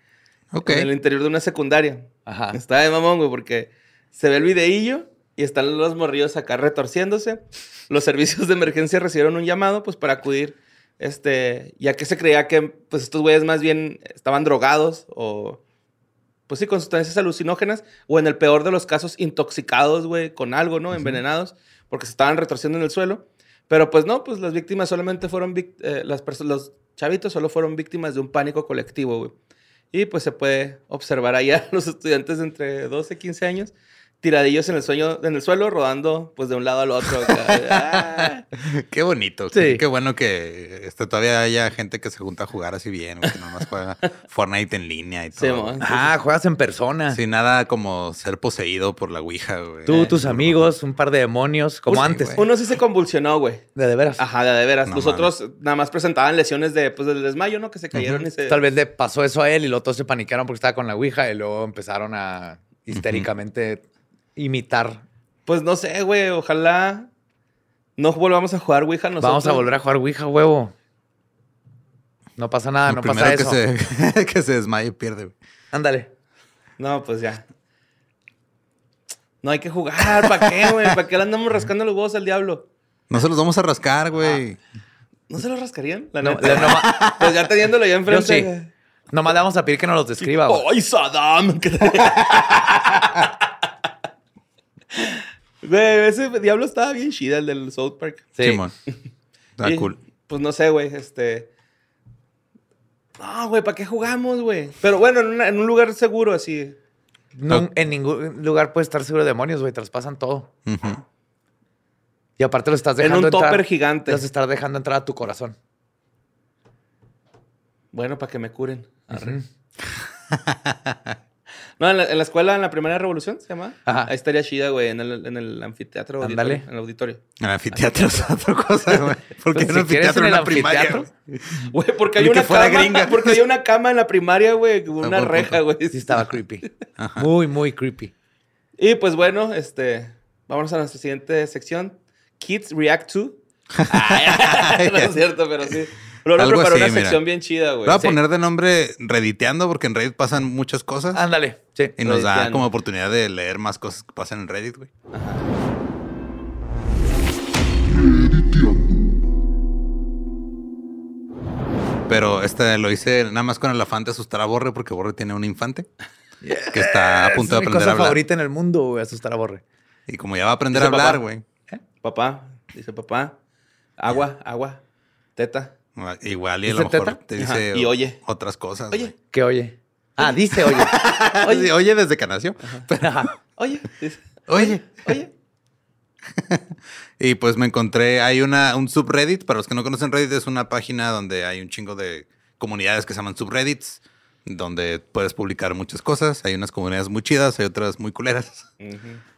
Ok. En el interior de una secundaria. Ajá. Está de mamón, güey, porque se ve el videillo y están los morrillos acá retorciéndose. Los servicios de emergencia recibieron un llamado, pues, para acudir, este, ya que se creía que, pues, estos güeyes más bien estaban drogados o, pues sí, con sustancias alucinógenas o en el peor de los casos, intoxicados, güey, con algo, ¿no? Envenenados, porque se estaban retorciendo en el suelo. Pero, pues, no, pues, las víctimas solamente fueron, eh, las los chavitos solo fueron víctimas de un pánico colectivo, güey. Y pues se puede observar allá [laughs] los estudiantes entre 12 y 15 años tiradillos en el, sueño, en el suelo, rodando pues de un lado al otro. Ah. [laughs] Qué bonito. Sí. Qué bueno que este, todavía haya gente que se junta a jugar así bien, güey, que no más juega [laughs] Fortnite en línea y Sí, todo. Ah, juegas en persona. Sin nada como ser poseído por la Ouija, güey. Tú, Eh, tus amigos, un par de demonios, como sí, antes. güey. Uno sí se convulsionó, güey. De, de veras. Ajá, de, de veras. No Los otros nada más presentaban lesiones de, pues, del desmayo, ¿no? Que se cayeron y se... Tal vez le pasó eso a él y luego todos se panicaron porque estaba con la Ouija y luego empezaron a histéricamente imitar. Pues no sé, güey. Ojalá no volvamos a jugar Ouija nosotros. Vamos a volver a jugar Ouija, huevo. No pasa nada, el no pasa que eso. se, [laughs] que se desmaye pierde, güey. Ándale. No, pues ya. No hay que jugar. ¿Para qué, güey? ¿Para qué le andamos rascando los huevos al diablo? No se los vamos a rascar, güey. ¿No se los rascarían? La No, neta. le- noma- Pues ya teniéndolo ya yo enfrente. sí. Nomás le vamos a pedir que nos los describa, güey. ¡Ay, Saddam! [laughs] Güey, ese diablo estaba bien chida, el del South Park. Sí. Simón. Está Y, cool. Pues no sé, güey, este... No, güey, ¿para qué jugamos, güey? Pero bueno, en, una- en un lugar seguro, así. No, en ningún lugar puedes estar seguro de demonios, güey. Traspasan todo. Y aparte lo estás En dejando un entrar. topper gigante. Los estás dejando entrar a tu corazón. Bueno, para que me curen. Arre. [laughs] No, en la, en la escuela, en la primera revolución, ¿se llama? Ajá. Ahí estaría chida, güey, en el, en el anfiteatro. Ándale. En el auditorio. El anfiteatro es otra cosa, güey. [laughs] Porque Pues, un si quieres anfiteatro en en el la primaria. anfiteatro. güey. Porque hay una cama. gringa. Porque hay una cama en la primaria, güey, una reja, güey. Sí estaba creepy. Muy, muy creepy. Y pues bueno, este. Vámonos a nuestra siguiente sección. Kids React to. Ay, [laughs] [laughs] no es cierto, pero sí. Lolo Algo preparó así, una mira. sección bien chida, güey. Voy a Sí. poner de nombre Redditeando porque en Reddit pasan muchas cosas. Ándale. Sí. y nos da Redditeando. como oportunidad de leer más cosas que pasan en Reddit, güey. Pero este lo hice nada más con el afán de asustar a Borre porque Borre tiene un infante que está a punto es de mi aprender cosa a hablar. favorita en el mundo, güey, asustar a Borre. Y como ya va a aprender Dice a hablar, papá. güey. Papá, dice papá. Agua, agua. Teta. Igual y a ¿Dice lo mejor teta? te Ajá, dice y oye. otras cosas. Oye. güey. ¿Qué oye? Ah, dice oye. [laughs] Oye, oye desde que nació. [laughs] Oye, dice, Oye. oye. [laughs] Y pues me encontré, hay una, un subreddit, para los que no conocen Reddit, es una página donde hay un chingo de comunidades que se llaman subreddits, donde puedes publicar muchas cosas. Hay unas comunidades muy chidas, hay otras muy culeras.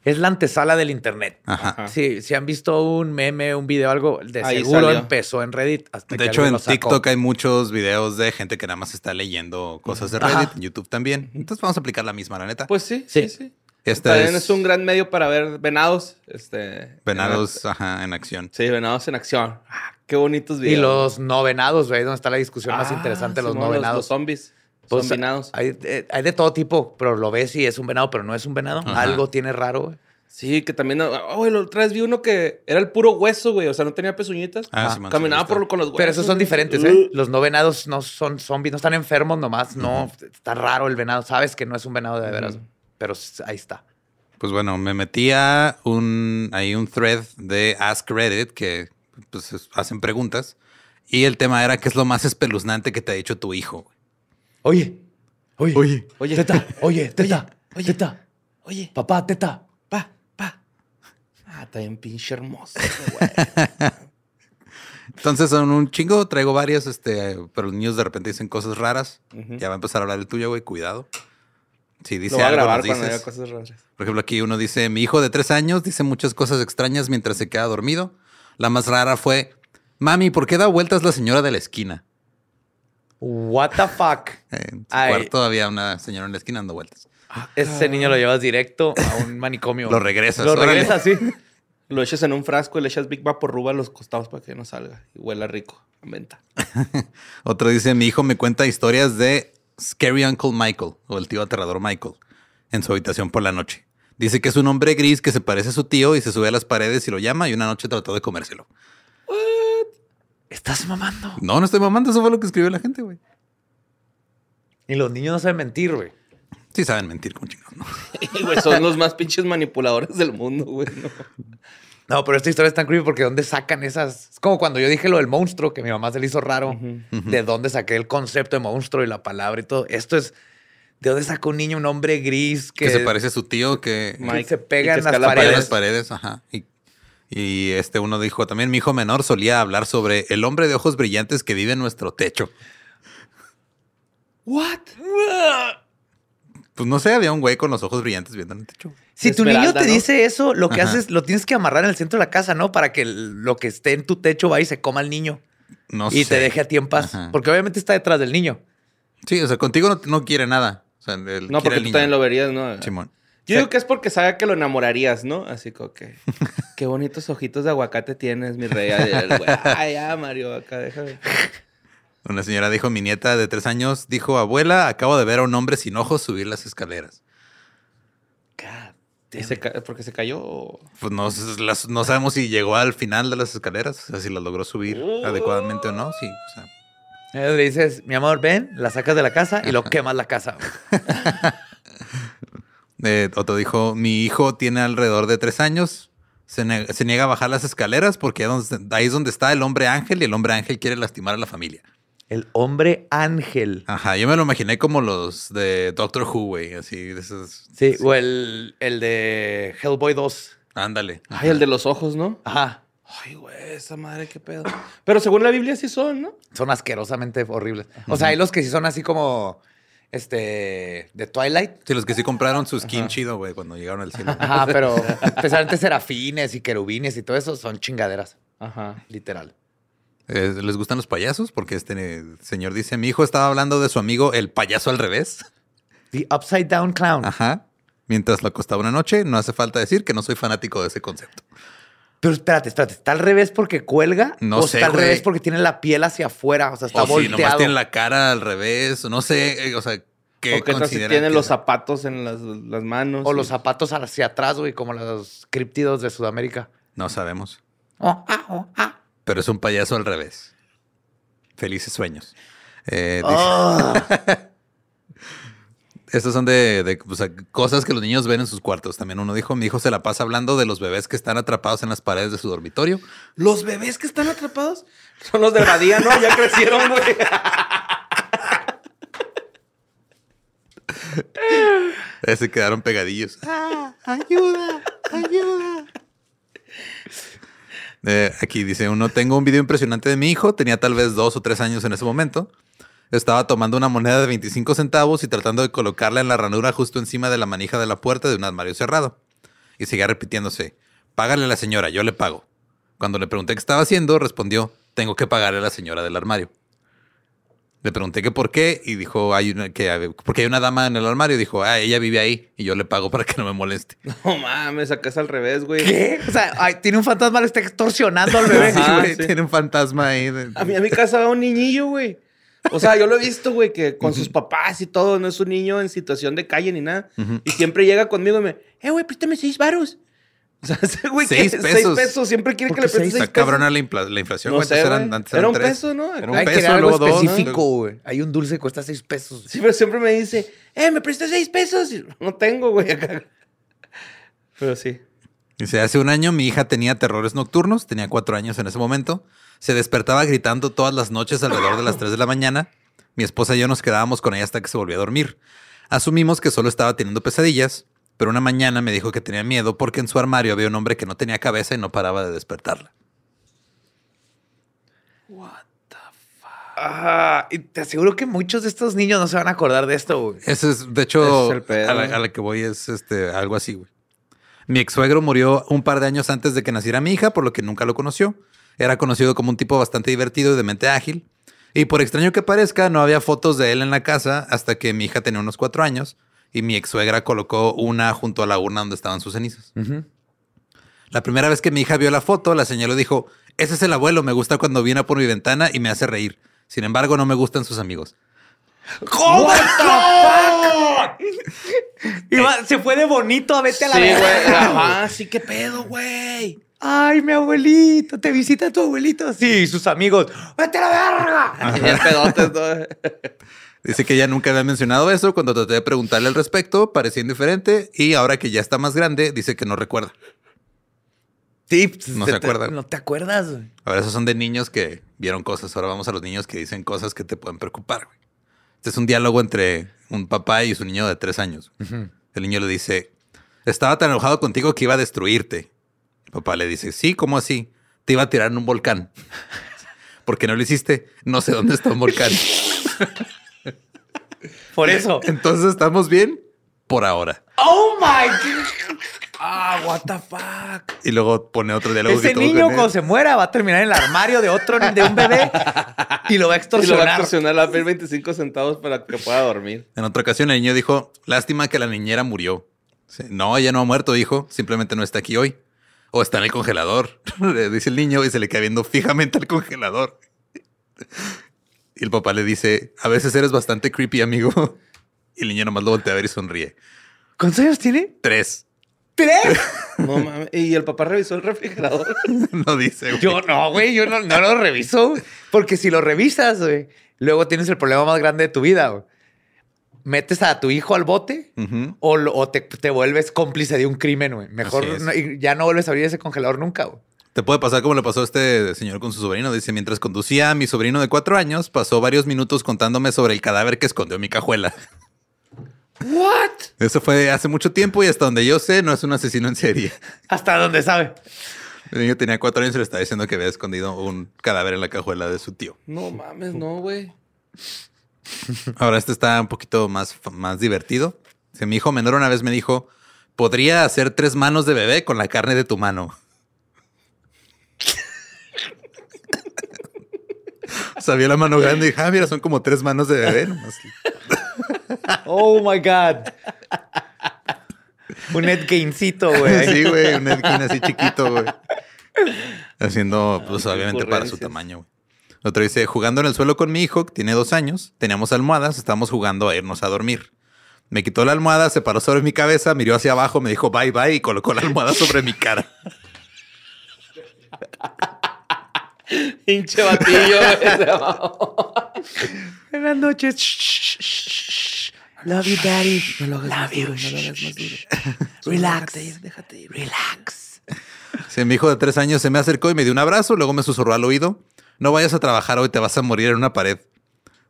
Es la antesala del internet. Ajá. Sí, si han visto un meme, un video, algo, de Ahí seguro salió. empezó en Reddit hasta De que hecho, en. TikTok hay muchos videos de gente que nada más está leyendo cosas de. Reddit, en YouTube también. Entonces vamos a aplicar la misma, la neta. Pues sí, sí, Sí. sí. Este También es es un gran medio para ver venados. Este, Venados, ajá, en acción. Sí, venados en acción. Ah, qué bonitos Y videos. los no venados, güey, donde está la discusión más Ah, interesante, los no venados. Los zombies. Pues, son venados. Hay, eh, hay de todo tipo, pero lo ves y es un venado, pero no es un venado. Ajá. Algo tiene raro, güey. Sí, que también. Oh, la otra vez vi uno que era el puro hueso, güey. O sea, no tenía pezuñitas. Ah, sí, Caminaba está. por, con los huesos. Pero esos son diferentes, Uh. ¿eh? Los no venados no son zombies, no están enfermos nomás, no. Está raro el venado. Sabes que no es un venado de veras, Ujú. pero ahí está. Pues bueno, me metí a un, ahí un thread de Ask Reddit que pues, es- hacen preguntas. Y el tema era qué es lo más espeluznante que te ha dicho tu hijo. Oye, oye, Oye. Oye. teta, oye, teta, oye. teta, Oye, papá, teta. pa, pa. Ah, está bien pinche hermoso, [laughs] güey. Entonces son un chingo, traigo varias, este, pero los niños de repente dicen cosas raras. Ya va a empezar a hablar el tuyo, güey, cuidado. Si dice a algo, grabar nos cuando dices. haya cosas raras. Por ejemplo, aquí uno dice, mi hijo de tres años dice muchas cosas extrañas mientras se queda dormido. La más rara fue, mami, ¿por qué da vueltas la señora de la esquina? What the fuck. En su Ay. cuarto había una señora en la esquina dando vueltas. Ese niño lo llevas directo a un [laughs] manicomio. Lo regresas, Lo órale. regresas, sí. [laughs] Lo echas en un frasco y le echas Big Vaporruba a los costados para que no salga y huela rico. En venta. [laughs] Otro dice, mi hijo me cuenta historias de Scary Uncle Michael o el tío aterrador Michael en su habitación por la noche. Dice que es un hombre gris que se parece a su tío y se sube a las paredes y lo llama y una noche trató de comérselo. Estás mamando. No, no estoy mamando, eso fue lo que escribió la gente, güey. Y los niños no saben mentir, güey. Sí saben mentir como chingados, ¿no? Y, [laughs] güey, son los más pinches manipuladores del mundo, güey. ¿no? No, pero esta historia es tan creepy porque ¿dónde sacan esas? Es como cuando yo dije lo del monstruo, que mi mamá se le hizo raro. ¿De dónde saqué el concepto de monstruo y la palabra y todo? Esto es... ¿De dónde sacó un niño un hombre gris que, Que se parece a su tío que... que se pega en las paredes? las paredes, ajá. Y, y este uno dijo también, mi hijo menor solía hablar sobre el hombre de ojos brillantes que vive en nuestro techo. ¿What? Pues no sé, había un güey con los ojos brillantes viendo en el techo. Si tu niño te ¿no? dice eso, lo que Ajá. haces, lo tienes que amarrar en el centro de la casa, ¿no? Para que lo que esté en tu techo vaya y se coma al niño No y sé. te deje a ti en paz. Ajá. Porque obviamente está detrás del niño. Sí, o sea, contigo no, no quiere nada. O sea, él No, quiere porque al tú niño. también lo verías, ¿no? Simón. Yo digo que es porque sabe que lo enamorarías, ¿no? Así como que... [laughs] Qué bonitos ojitos de aguacate tienes, mi rey. Ay, ya, Mario, acá déjame. Una señora dijo, mi nieta de tres años dijo, abuela, acabo de ver a un hombre sin ojos subir las escaleras. ¿Y se ¿Porque se cayó? Pues no, las- no sabemos si llegó al final de las escaleras, o sea, si las logró subir adecuadamente o no. Sí, o sea, Eh, Le dices, mi amor, ven, la sacas de la casa y lo quemas la casa. [laughs] Eh, otro dijo, mi hijo tiene alrededor de tres años, se, ne- se niega a bajar las escaleras porque ahí es donde- ahí es donde está el hombre ángel y el hombre ángel quiere lastimar a la familia. El hombre ángel. Ajá, yo me lo imaginé como los de Doctor Who, güey, así de esos. Sí, o el, el de Hellboy 2. Ándale. Ay, el de los ojos, ¿no? Ajá. Ay, güey, esa madre, qué pedo. Pero según la Biblia sí son, ¿no? Son asquerosamente horribles. O sea, hay los que sí son así como este de Twilight. Sí, los que sí compraron su skin chido, güey, cuando llegaron al cielo. Ajá, [laughs] pero especialmente serafines y querubines y todo eso son chingaderas, Ajá. literal. Eh, ¿Les gustan los payasos? Porque este señor dice, mi hijo estaba hablando de su amigo el payaso al revés. The Upside Down Clown. Ajá. mientras lo acostaba una noche. No hace falta decir que no soy fanático de ese concepto. Pero espérate, espérate. ¿Está al revés porque cuelga? No ¿O sé, está al güey. revés porque tiene la piel hacia afuera? O sea, está o si nomás volteado. tiene la cara al revés, o no sé, eh, o sea, ¿qué O que tal si tiene que los zapatos en las, las manos. O y- los zapatos hacia atrás, güey, como los críptidos de Sudamérica. No sabemos. Oh, ah, oh, ah. Pero es un payaso al revés. Felices sueños. Eh, dice- Ah. [laughs] Estas son de, de, o sea, cosas que los niños ven en sus cuartos. También uno dijo, mi hijo se la pasa hablando de los bebés que están atrapados en las paredes de su dormitorio. Los bebés que están atrapados son los de Badía, ¿no? Ya crecieron, güey. [laughs] Eh, Se quedaron pegadillos. ¡Ah, ayuda! ¡Ayuda! Eh, aquí dice uno, tengo un video impresionante de mi hijo, tenía tal vez dos o tres años en ese momento. Estaba tomando una moneda de 25 centavos y tratando de colocarla en la ranura justo encima de la manija de la puerta de un armario cerrado. Y seguía repitiéndose, págale a la señora, yo le pago. Cuando le pregunté qué estaba haciendo, respondió, tengo que pagarle a la señora del armario. Le pregunté que por qué y dijo, hay una, que porque hay una dama en el armario. Dijo, ah, ella vive ahí y yo le pago para que no me moleste. [laughs] No mames, acá es al revés, güey. ¿Qué? O sea, ay, tiene un fantasma, lo está extorsionando al bebé. Sí, Ajá, güey, sí. Tiene un fantasma ahí. de- A mí a mi casa va un niñillo, güey. O sea, yo lo he visto, güey, que con sus papás y todo, no es un niño en situación de calle ni nada. Y siempre llega conmigo y me, eh, güey, préstame seis varos. O sea, ese güey que Seis seis pesos. pesos. Siempre quiere ¿Por que le prestes Está seis pesos. cabrona la, infla- la inflación. No güey. sé, Antes eran, antes Era eran un tres. peso, ¿no? Era un Hay que peso, dar algo luego dos. específico, güey. Hay un dulce que cuesta seis pesos. Sí, pero siempre me dice, eh, ¿me prestas seis pesos? Y no tengo, güey, acá. Pero sí. Dice, hace un año mi hija tenía terrores nocturnos, tenía cuatro años en ese momento. Se despertaba gritando todas las noches alrededor de las 3 de la mañana. Mi esposa y yo nos quedábamos con ella hasta que se volvió a dormir. Asumimos que solo estaba teniendo pesadillas, pero una mañana me dijo que tenía miedo porque en su armario había un hombre que no tenía cabeza y no paraba de despertarla. Ah, y te aseguro que muchos de estos niños no se van a acordar de esto, güey. Ese es, de hecho, es el pedo. a, la, a la que voy es este, algo así, güey. Mi ex suegro murió un par de años antes de que naciera mi hija, por lo que nunca lo conoció. Era conocido como un tipo bastante divertido y de mente ágil. Y por extraño que parezca, no había fotos de él en la casa hasta que mi hija tenía unos cuatro años y mi ex suegra colocó una junto a la urna donde estaban sus cenizas. La primera vez que mi hija vio la foto, la señaló y dijo, ese es el abuelo, me gusta cuando viene por mi ventana y me hace reír. Sin embargo, no me gustan sus amigos. ¿Cómo? Iba- se fue de bonito a vete a la Sí, verga. Ajá, sí, qué pedo, güey. Ay, mi abuelito, te visita tu abuelito. Sí, sus amigos. ¡Vete a la verga! [laughs] Dice que ella nunca había mencionado eso. Cuando traté de preguntarle al respecto, parecía indiferente. Y ahora que ya está más grande, dice que no recuerda. Sí, pues, No te- se te- acuerda. No te acuerdas, güey. Ahora esos son de niños que vieron cosas. Ahora vamos a los niños que dicen cosas que te pueden preocupar. güey. Este es un diálogo entre un papá y su niño de tres años. El niño le dice, estaba tan enojado contigo que iba a destruirte. El papá le dice, sí, ¿cómo así? Te iba a tirar en un volcán. [laughs] ¿Por qué no lo hiciste? No sé dónde está un volcán. [laughs] Por eso. Entonces, ¿estamos bien? Por ahora. ¡Oh, my God! Ah, what the fuck. Y luego pone otro diálogo. que Ese tuvo niño él. cuando se muera va a terminar en el armario de otro, de un bebé y lo va a Y lo va a extorsionar. extorsionar, le va a pedir 25 centavos para que pueda dormir. En otra ocasión, el niño dijo: Lástima que la niñera murió. Sí, No, ella no ha muerto, hijo. Simplemente no está aquí hoy. O está en el congelador. [laughs] Le dice el niño y se le queda viendo fijamente al congelador. Y el papá le dice: A veces eres bastante creepy, amigo. Y el niño nomás lo voltea a ver y sonríe. ¿Cuántos años tiene? Tres. ¿Tres? [laughs] No mames. Y el papá revisó el refrigerador. [laughs] No dice. güey. Yo no, güey, yo no, no lo reviso. Porque si lo revisas, güey, luego tienes el problema más grande de tu vida. güey. Metes a tu hijo al bote o, te, te vuelves cómplice de un crimen, güey. Mejor no- ya no vuelves a abrir ese congelador nunca, güey. Te puede pasar como le pasó a este señor con su sobrino. Dice, mientras conducía a mi sobrino de cuatro años, pasó varios minutos contándome sobre el cadáver que escondió mi cajuela. ¿What? Eso fue hace mucho tiempo y hasta donde yo sé, no es un asesino en serie. Hasta donde sabe. El niño tenía cuatro años y le estaba diciendo que había escondido un cadáver en la cajuela de su tío. No mames, no, güey. Ahora este está un poquito más, más divertido. Mi hijo menor una vez me dijo, podría hacer tres manos de bebé con la carne de tu mano. [laughs] Sabía la mano grande y dije, ah, mira, son como tres manos de bebé. nomás". Oh my God. Un Ed Gaincito, güey. [laughs] Sí, güey, un Edkin así chiquito, güey. Haciendo, pues obviamente para su tamaño, güey. Otro dice, jugando en el suelo con mi hijo, que tiene dos años, teníamos almohadas, estábamos jugando a irnos a dormir. Me quitó la almohada, se paró sobre mi cabeza, miró hacia abajo, me dijo bye bye y colocó la almohada sobre mi cara. [laughs] Pinche batillo. Buenas noches. Love you, daddy. Love you. Relax. Déjate ir. Relax. Sí, mi hijo de tres años se me acercó y me dio un abrazo, luego me susurró al oído, no vayas a trabajar hoy, te vas a morir en una pared.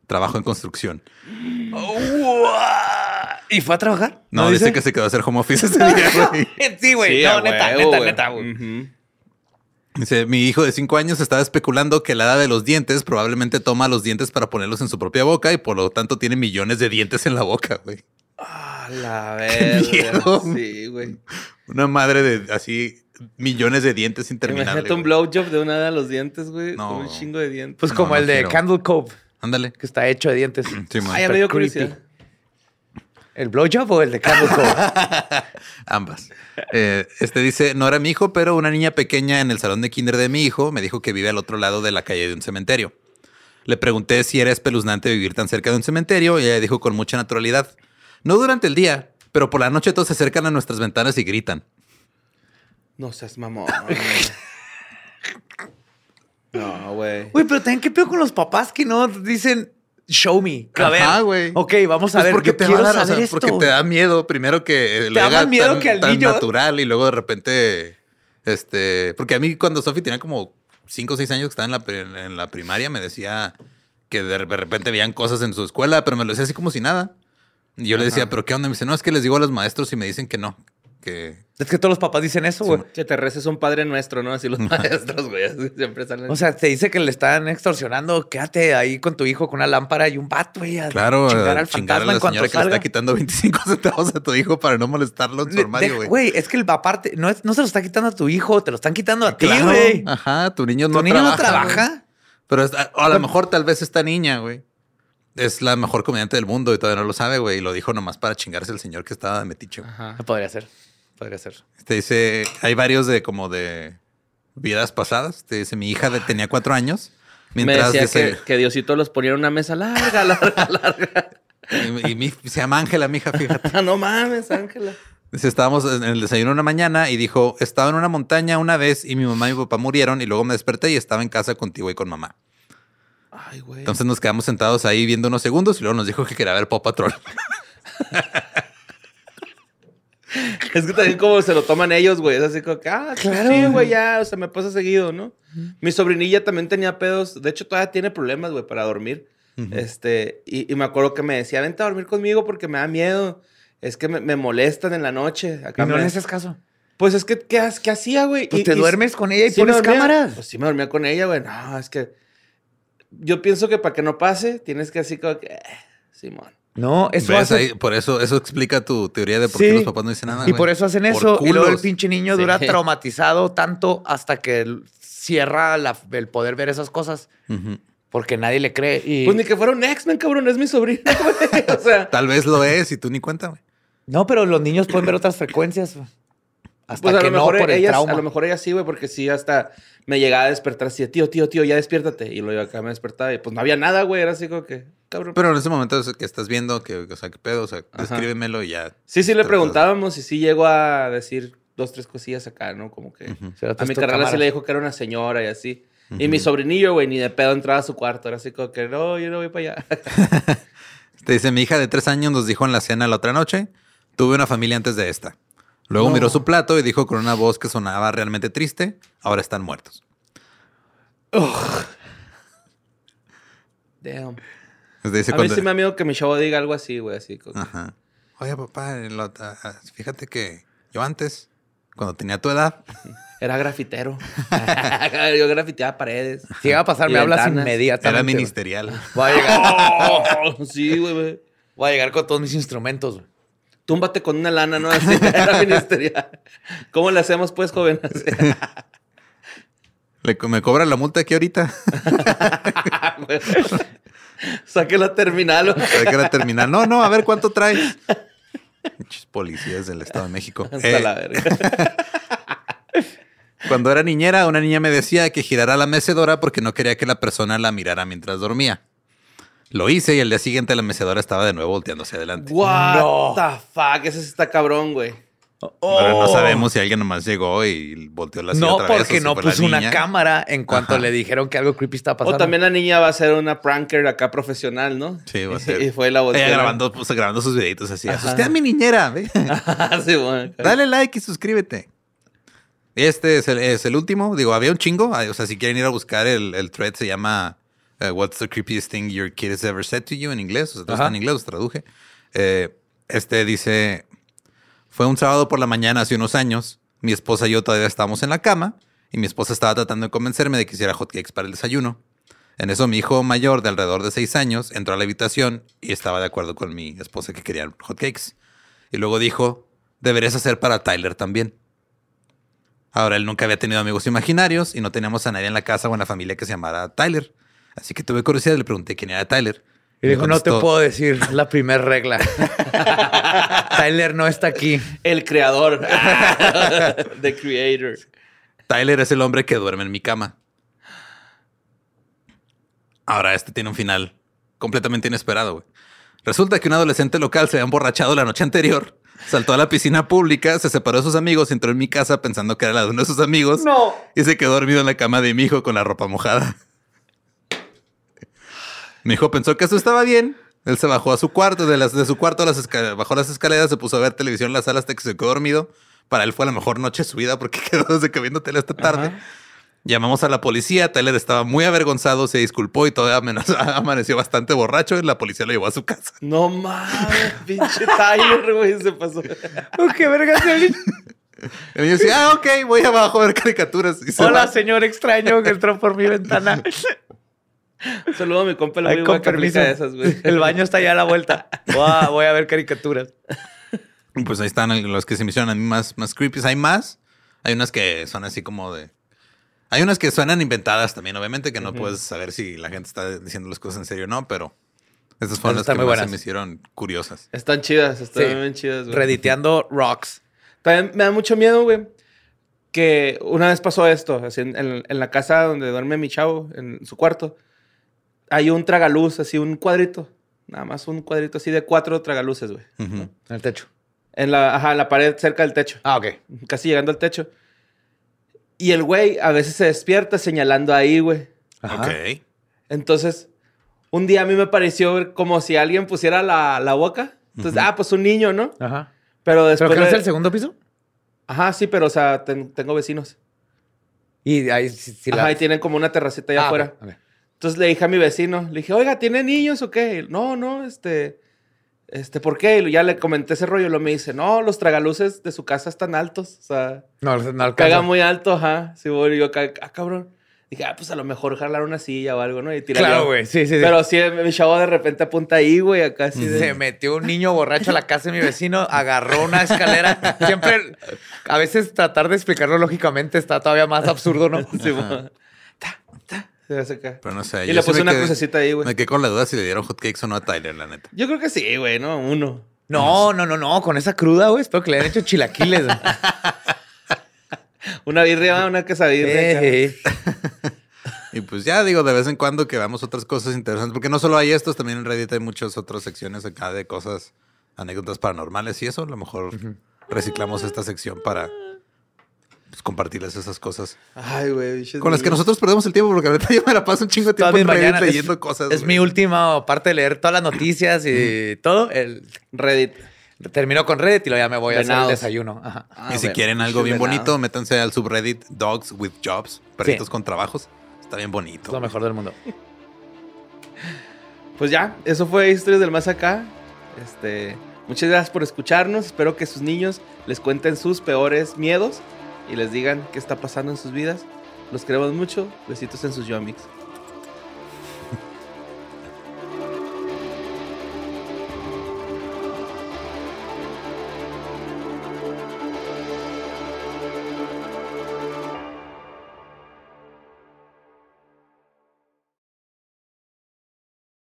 Trabajo en construcción. ¿Y fue a trabajar? No, dice? que se quedó a hacer home office ese día, [laughs] güey. Sí, güey. Sí, no, a neta, huevo, neta, güey. neta, güey. Dice, mi hijo de cinco años estaba especulando que la edad de los dientes probablemente toma los dientes para ponerlos en su propia boca y por lo tanto tiene millones de dientes en la boca, güey. Ah, la verga. miedo. Sí, güey. Una madre de así millones de dientes interminables. Imagínate un blowjob de una de los dientes, güey. No. Con un chingo de dientes. Pues No, como no el de quiero. Candle Cove, Ándale. que está hecho de dientes. [clears throat] Sí, man. Ah, ya me dio creepy. curiosidad. ¿El blowjob o el de Candle Cove? [laughs] Ambas. Eh, este dice, no era mi hijo, pero una niña pequeña en el salón de kinder de mi hijo me dijo que vive al otro lado de la calle de un cementerio. Le pregunté si era espeluznante vivir tan cerca de un cementerio y ella dijo con mucha naturalidad, no durante el día, pero por la noche todos se acercan a nuestras ventanas y gritan. No seas mamón. no, güey. Güey, pero también qué pedo con los papás que no dicen show me. A ver. Ajá, güey. Ok, vamos a Pues ver. porque te va a dar, o sea, esto. porque te da miedo primero que Te lo haga miedo tan, que al tan niño. natural y luego de repente, este, porque a mí cuando Sofi tenía como cinco o seis años que estaba en la, en la primaria me decía que de repente veían cosas en su escuela, pero me lo decía así como si nada. Y yo le decía, pero ¿qué onda? Me dice, no, es que les digo a los maestros y me dicen que no, que Es que todos los papás dicen eso, güey. Que te reces un padre nuestro, ¿no? Así los [laughs] maestros, güey. así Siempre salen. O sea, te dice que le están extorsionando. Quédate ahí con tu hijo con una lámpara y un bat, güey. a claro, Chingar a al chingar a fantasma la en cuanto señora que le está quitando 25 centavos a tu hijo para no molestarlo en su armario, güey. Güey, es que el aparte, no, es- no se lo está quitando a tu hijo, te lo están quitando a ti, güey. Ajá, tu niño no ¿Tu niño no trabaja. trabaja? Pero a, a lo mejor tal vez esta niña, güey, es la mejor comediante del mundo y todavía no lo sabe, güey. Y lo dijo nomás para chingarse el señor que estaba de metiche. Ajá. Podría ser, podría ser. Te dice, hay varios de como de vidas pasadas. Te dice, mi hija de- tenía cuatro años. Me Mientras decía dice, que, que Diosito los ponía en una mesa larga, larga, [laughs] larga. y, y mi- se llama Ángela, mi hija, fíjate. Ah, no mames, Ángela. Dice, estábamos en el desayuno una mañana y dijo, estaba en una montaña una vez y mi mamá y mi papá murieron y luego me desperté y estaba en casa contigo y con mamá. Ay, güey. Entonces nos quedamos sentados ahí viendo unos segundos y luego nos dijo que quería ver Pop Patrol. [laughs] Es que también como se lo toman ellos, güey. Es así como que, ah, Claro. sí, güey, ya, o sea, me pasa seguido, ¿no? Mi sobrinilla también tenía pedos. De hecho, todavía tiene problemas, güey, para dormir. Este, y, y me acuerdo que me decía, vente a dormir conmigo porque me da miedo. Es que me, me molestan en la noche. Acá Y no me- le haces caso. Pues es que, ¿qué, qué hacía, güey? Pues Y- te y- duermes con ella y sí pones dormía- cámaras. Pues sí me dormía con ella, güey. No, es que yo pienso que para que no pase, tienes que así como que, eh, Simón. No, eso ¿Ves? hace... Ahí, por eso, eso explica tu teoría de por Sí. qué los papás no dicen nada. Y güey. por eso hacen eso. Y luego el pinche niño Sí. dura traumatizado tanto hasta que cierra la- el poder ver esas cosas. Porque nadie le cree. Y... Pues ni que fuera un X-Men, cabrón, es mi sobrina, güey. [laughs] O sea, Tal vez lo es y tú ni cuenta, güey. No, pero los niños pueden ver otras frecuencias. Hasta pues a que lo mejor no por el ella, trauma. a lo mejor ella sí, güey, porque sí hasta me llegaba a despertar así, tío, tío, tío, ya despiértate. Y luego acá me despertaba y pues no había nada, güey, era así como que, cabrón. Pero en ese momento es que estás viendo, que, o sea, qué pedo, o sea, Ajá. descríbemelo y ya. sí, sí le preguntábamos y sí llegó a decir dos, tres cosillas acá, ¿no? Como que. Se lo a mi carnal sí cámaras. le dijo que era una señora y así. Y mi sobrinillo, güey, ni de pedo entraba a su cuarto. Era así como que, no, yo no voy para allá. [laughs] Te dice, mi hija de tres años nos dijo en la cena la otra noche, tuve una familia antes de esta. Luego miró su plato y dijo con una voz que sonaba realmente triste, ahora están muertos. Damn. Dice A mí cuando- sí me da miedo que mi chavo diga algo así, güey, así como... Ajá. Oye, papá, lo- ah, ah, fíjate que yo antes, cuando tenía tu edad, [laughs] Era grafitero. [laughs] yo grafiteaba paredes. Si va a pasar, Y me hablas inmediatamente. era ministerial. Voy a llegar, Oh, [laughs] sí, güey, güey. voy a llegar con todos mis instrumentos. güey. Túmbate con una lana, ¿no? Así, [laughs] era ministerial. ¿Cómo le hacemos, pues, joven? [laughs] Le, me cobra la multa aquí ahorita. [laughs] Saque la terminal. güey. Hay que la terminar. No, no, a ver cuánto traes. Pinches policías del Estado de México. Hasta Eh, la verga. Cuando era niñera, una niña me decía que girara la mecedora porque no quería que la persona la mirara mientras dormía. Lo hice y al día siguiente la mecedora estaba de nuevo volteando hacia adelante. What No. the fuck? Ese está cabrón, güey. Pero Oh. no sabemos si alguien nomás llegó y volteó la silla No, otra vez. o porque si no puso una cámara en cuanto Ajá. le dijeron que algo creepy estaba pasando. O también la niña va a ser una pranker acá profesional, ¿no? Sí, va a [laughs] ser. Y fue la volteó. Ella grabando, pues, grabando sus videitos así. Ajá. Asusté a mi niñera. ve. [laughs] sí, bueno. Dale like y suscríbete. Este es el, es el último. Digo, había un chingo. O sea, si quieren ir a buscar el, el thread, se llama eh, What's the creepiest thing your kid has ever said to you en inglés. O sea, está en inglés, los traduje. Eh, este dice: Fue un sábado por la mañana hace unos años. Mi esposa y yo todavía estábamos en la cama y mi esposa estaba tratando de convencerme de que hiciera hotcakes para el desayuno. En eso, mi hijo mayor, de alrededor de seis años, entró a la habitación y estaba de acuerdo con mi esposa que querían hotcakes. Y luego dijo: Deberías hacer para Tyler también. Ahora, él nunca había tenido amigos imaginarios y no teníamos a nadie en la casa o en la familia que se llamara Tyler. Así que tuve curiosidad y le pregunté quién era Tyler. Y me dijo, no te puedo decir es la primera regla. [laughs] Tyler no está aquí. El creador. [laughs] The creator. Tyler es el hombre que duerme en mi cama. Ahora, este tiene un final completamente inesperado. güey. Resulta que un adolescente local se había emborrachado la noche anterior, saltó a la piscina pública, se separó de sus amigos, entró en mi casa pensando que era la de uno de sus amigos No. y se quedó dormido en la cama de mi hijo con la ropa mojada. Mi hijo pensó que eso estaba bien. Él se bajó a su cuarto, de, las, de su cuarto a las esca- bajó las escaleras, se puso a ver televisión en la sala hasta que se quedó dormido. Para él fue la mejor noche de su vida porque [laughs] quedó desde que viendo tele hasta tarde. Llamamos a la policía, Tyler estaba muy avergonzado, se disculpó y todavía amenazó- [laughs] amaneció bastante borracho y la policía lo llevó a su casa. No mames, pinche Tyler, güey, se pasó. [laughs] ¿Qué verga El niño decía, ah, ok, voy abajo a ver caricaturas. Y se Hola, va. señor extraño que entró por mi ventana. [laughs] Saludo a mi compa, el Ay, con permiso. esas, güey. [laughs] El baño está allá a la vuelta. Voy a, voy a ver caricaturas. [laughs] Pues ahí están los que se me hicieron a mí más, más creepy. Hay más. Hay unas que son así como de. Hay unas que suenan inventadas también, obviamente, que no puedes saber si la gente está diciendo las cosas en serio o no, pero estas fueron Esas las que más se me hicieron curiosas. Están chidas, están Sí. bien chidas, güey. Rediteando rocks. También me da mucho miedo, güey, que una vez pasó esto, así en, en- en la casa donde duerme mi chavo, en su cuarto, hay un tragaluz, así un cuadrito, nada más un cuadrito así de cuatro tragaluces, güey. En el techo. En la, ajá, en la pared cerca del techo, Ah, ok. casi llegando al techo. Y el güey a veces se despierta señalando ahí, güey. Ajá. Ok. Entonces, un día a mí me pareció como si alguien pusiera la, la boca. Entonces, ah, pues un niño, ¿no? Ajá. Pero después... ¿Pero qué no es de- el segundo piso? Ajá, sí, pero o sea, ten- tengo vecinos. Y ahí sí, sí Ajá, y tienen como una terracita allá Ah, afuera. Entonces le dije a mi vecino, le dije, oiga, ¿tiene niños o qué? No, no, este, este, ¿por qué? Y ya le comenté ese rollo y lo me dice, no, los tragaluces de su casa están altos, o sea, No, no caga muy alto, ajá. Sí, bueno, y yo, ah, cabrón. Dije, ah, pues a lo mejor jalar una silla o algo, ¿no? Y tirar Claro, güey. Sí, sí, sí. Pero sí, mi chavo de repente apunta ahí, güey, acá así de... Se metió un niño borracho a la casa de mi vecino, agarró una escalera. Siempre, a veces tratar de explicarlo lógicamente está todavía más absurdo, ¿no? [laughs] Sí, bueno. Ta, ta, se hace acá. Pero no sé. Y le puse una quedé- crucecita ahí, güey. Me quedé con la duda si le dieron hotcakes o no a Tyler, la neta. Yo creo que sí, güey, ¿no? Uno. No, no, no, no. Con esa cruda, güey. Espero que le hayan hecho chilaquiles. [laughs] Una birria, una quesadilla. Y pues ya digo, de vez en cuando que veamos otras cosas interesantes, porque no solo hay estos, también en Reddit hay muchas otras secciones acá de cosas, anécdotas paranormales y eso. A lo mejor reciclamos esta sección para compartirles esas cosas. Ay, güey. Con las que nosotros perdemos el tiempo, porque ahorita yo me la paso un chingo de tiempo en Reddit leyendo es, cosas. Es mi última parte de leer todas las noticias y todo. El, Reddit. termino con Reddit y luego ya me voy a hacer el desayuno. Ajá. Ah, y si bueno, quieren algo bien venado. bonito, métanse al subreddit Dogs with Jobs, perritos con trabajos. Está bien bonito. Es lo mejor del mundo. Pues ya, eso fue Historias del Más Acá. Este, muchas gracias por escucharnos. Espero que sus niños les cuenten sus peores miedos y les digan qué está pasando en sus vidas. Los queremos mucho. Besitos en sus yomics.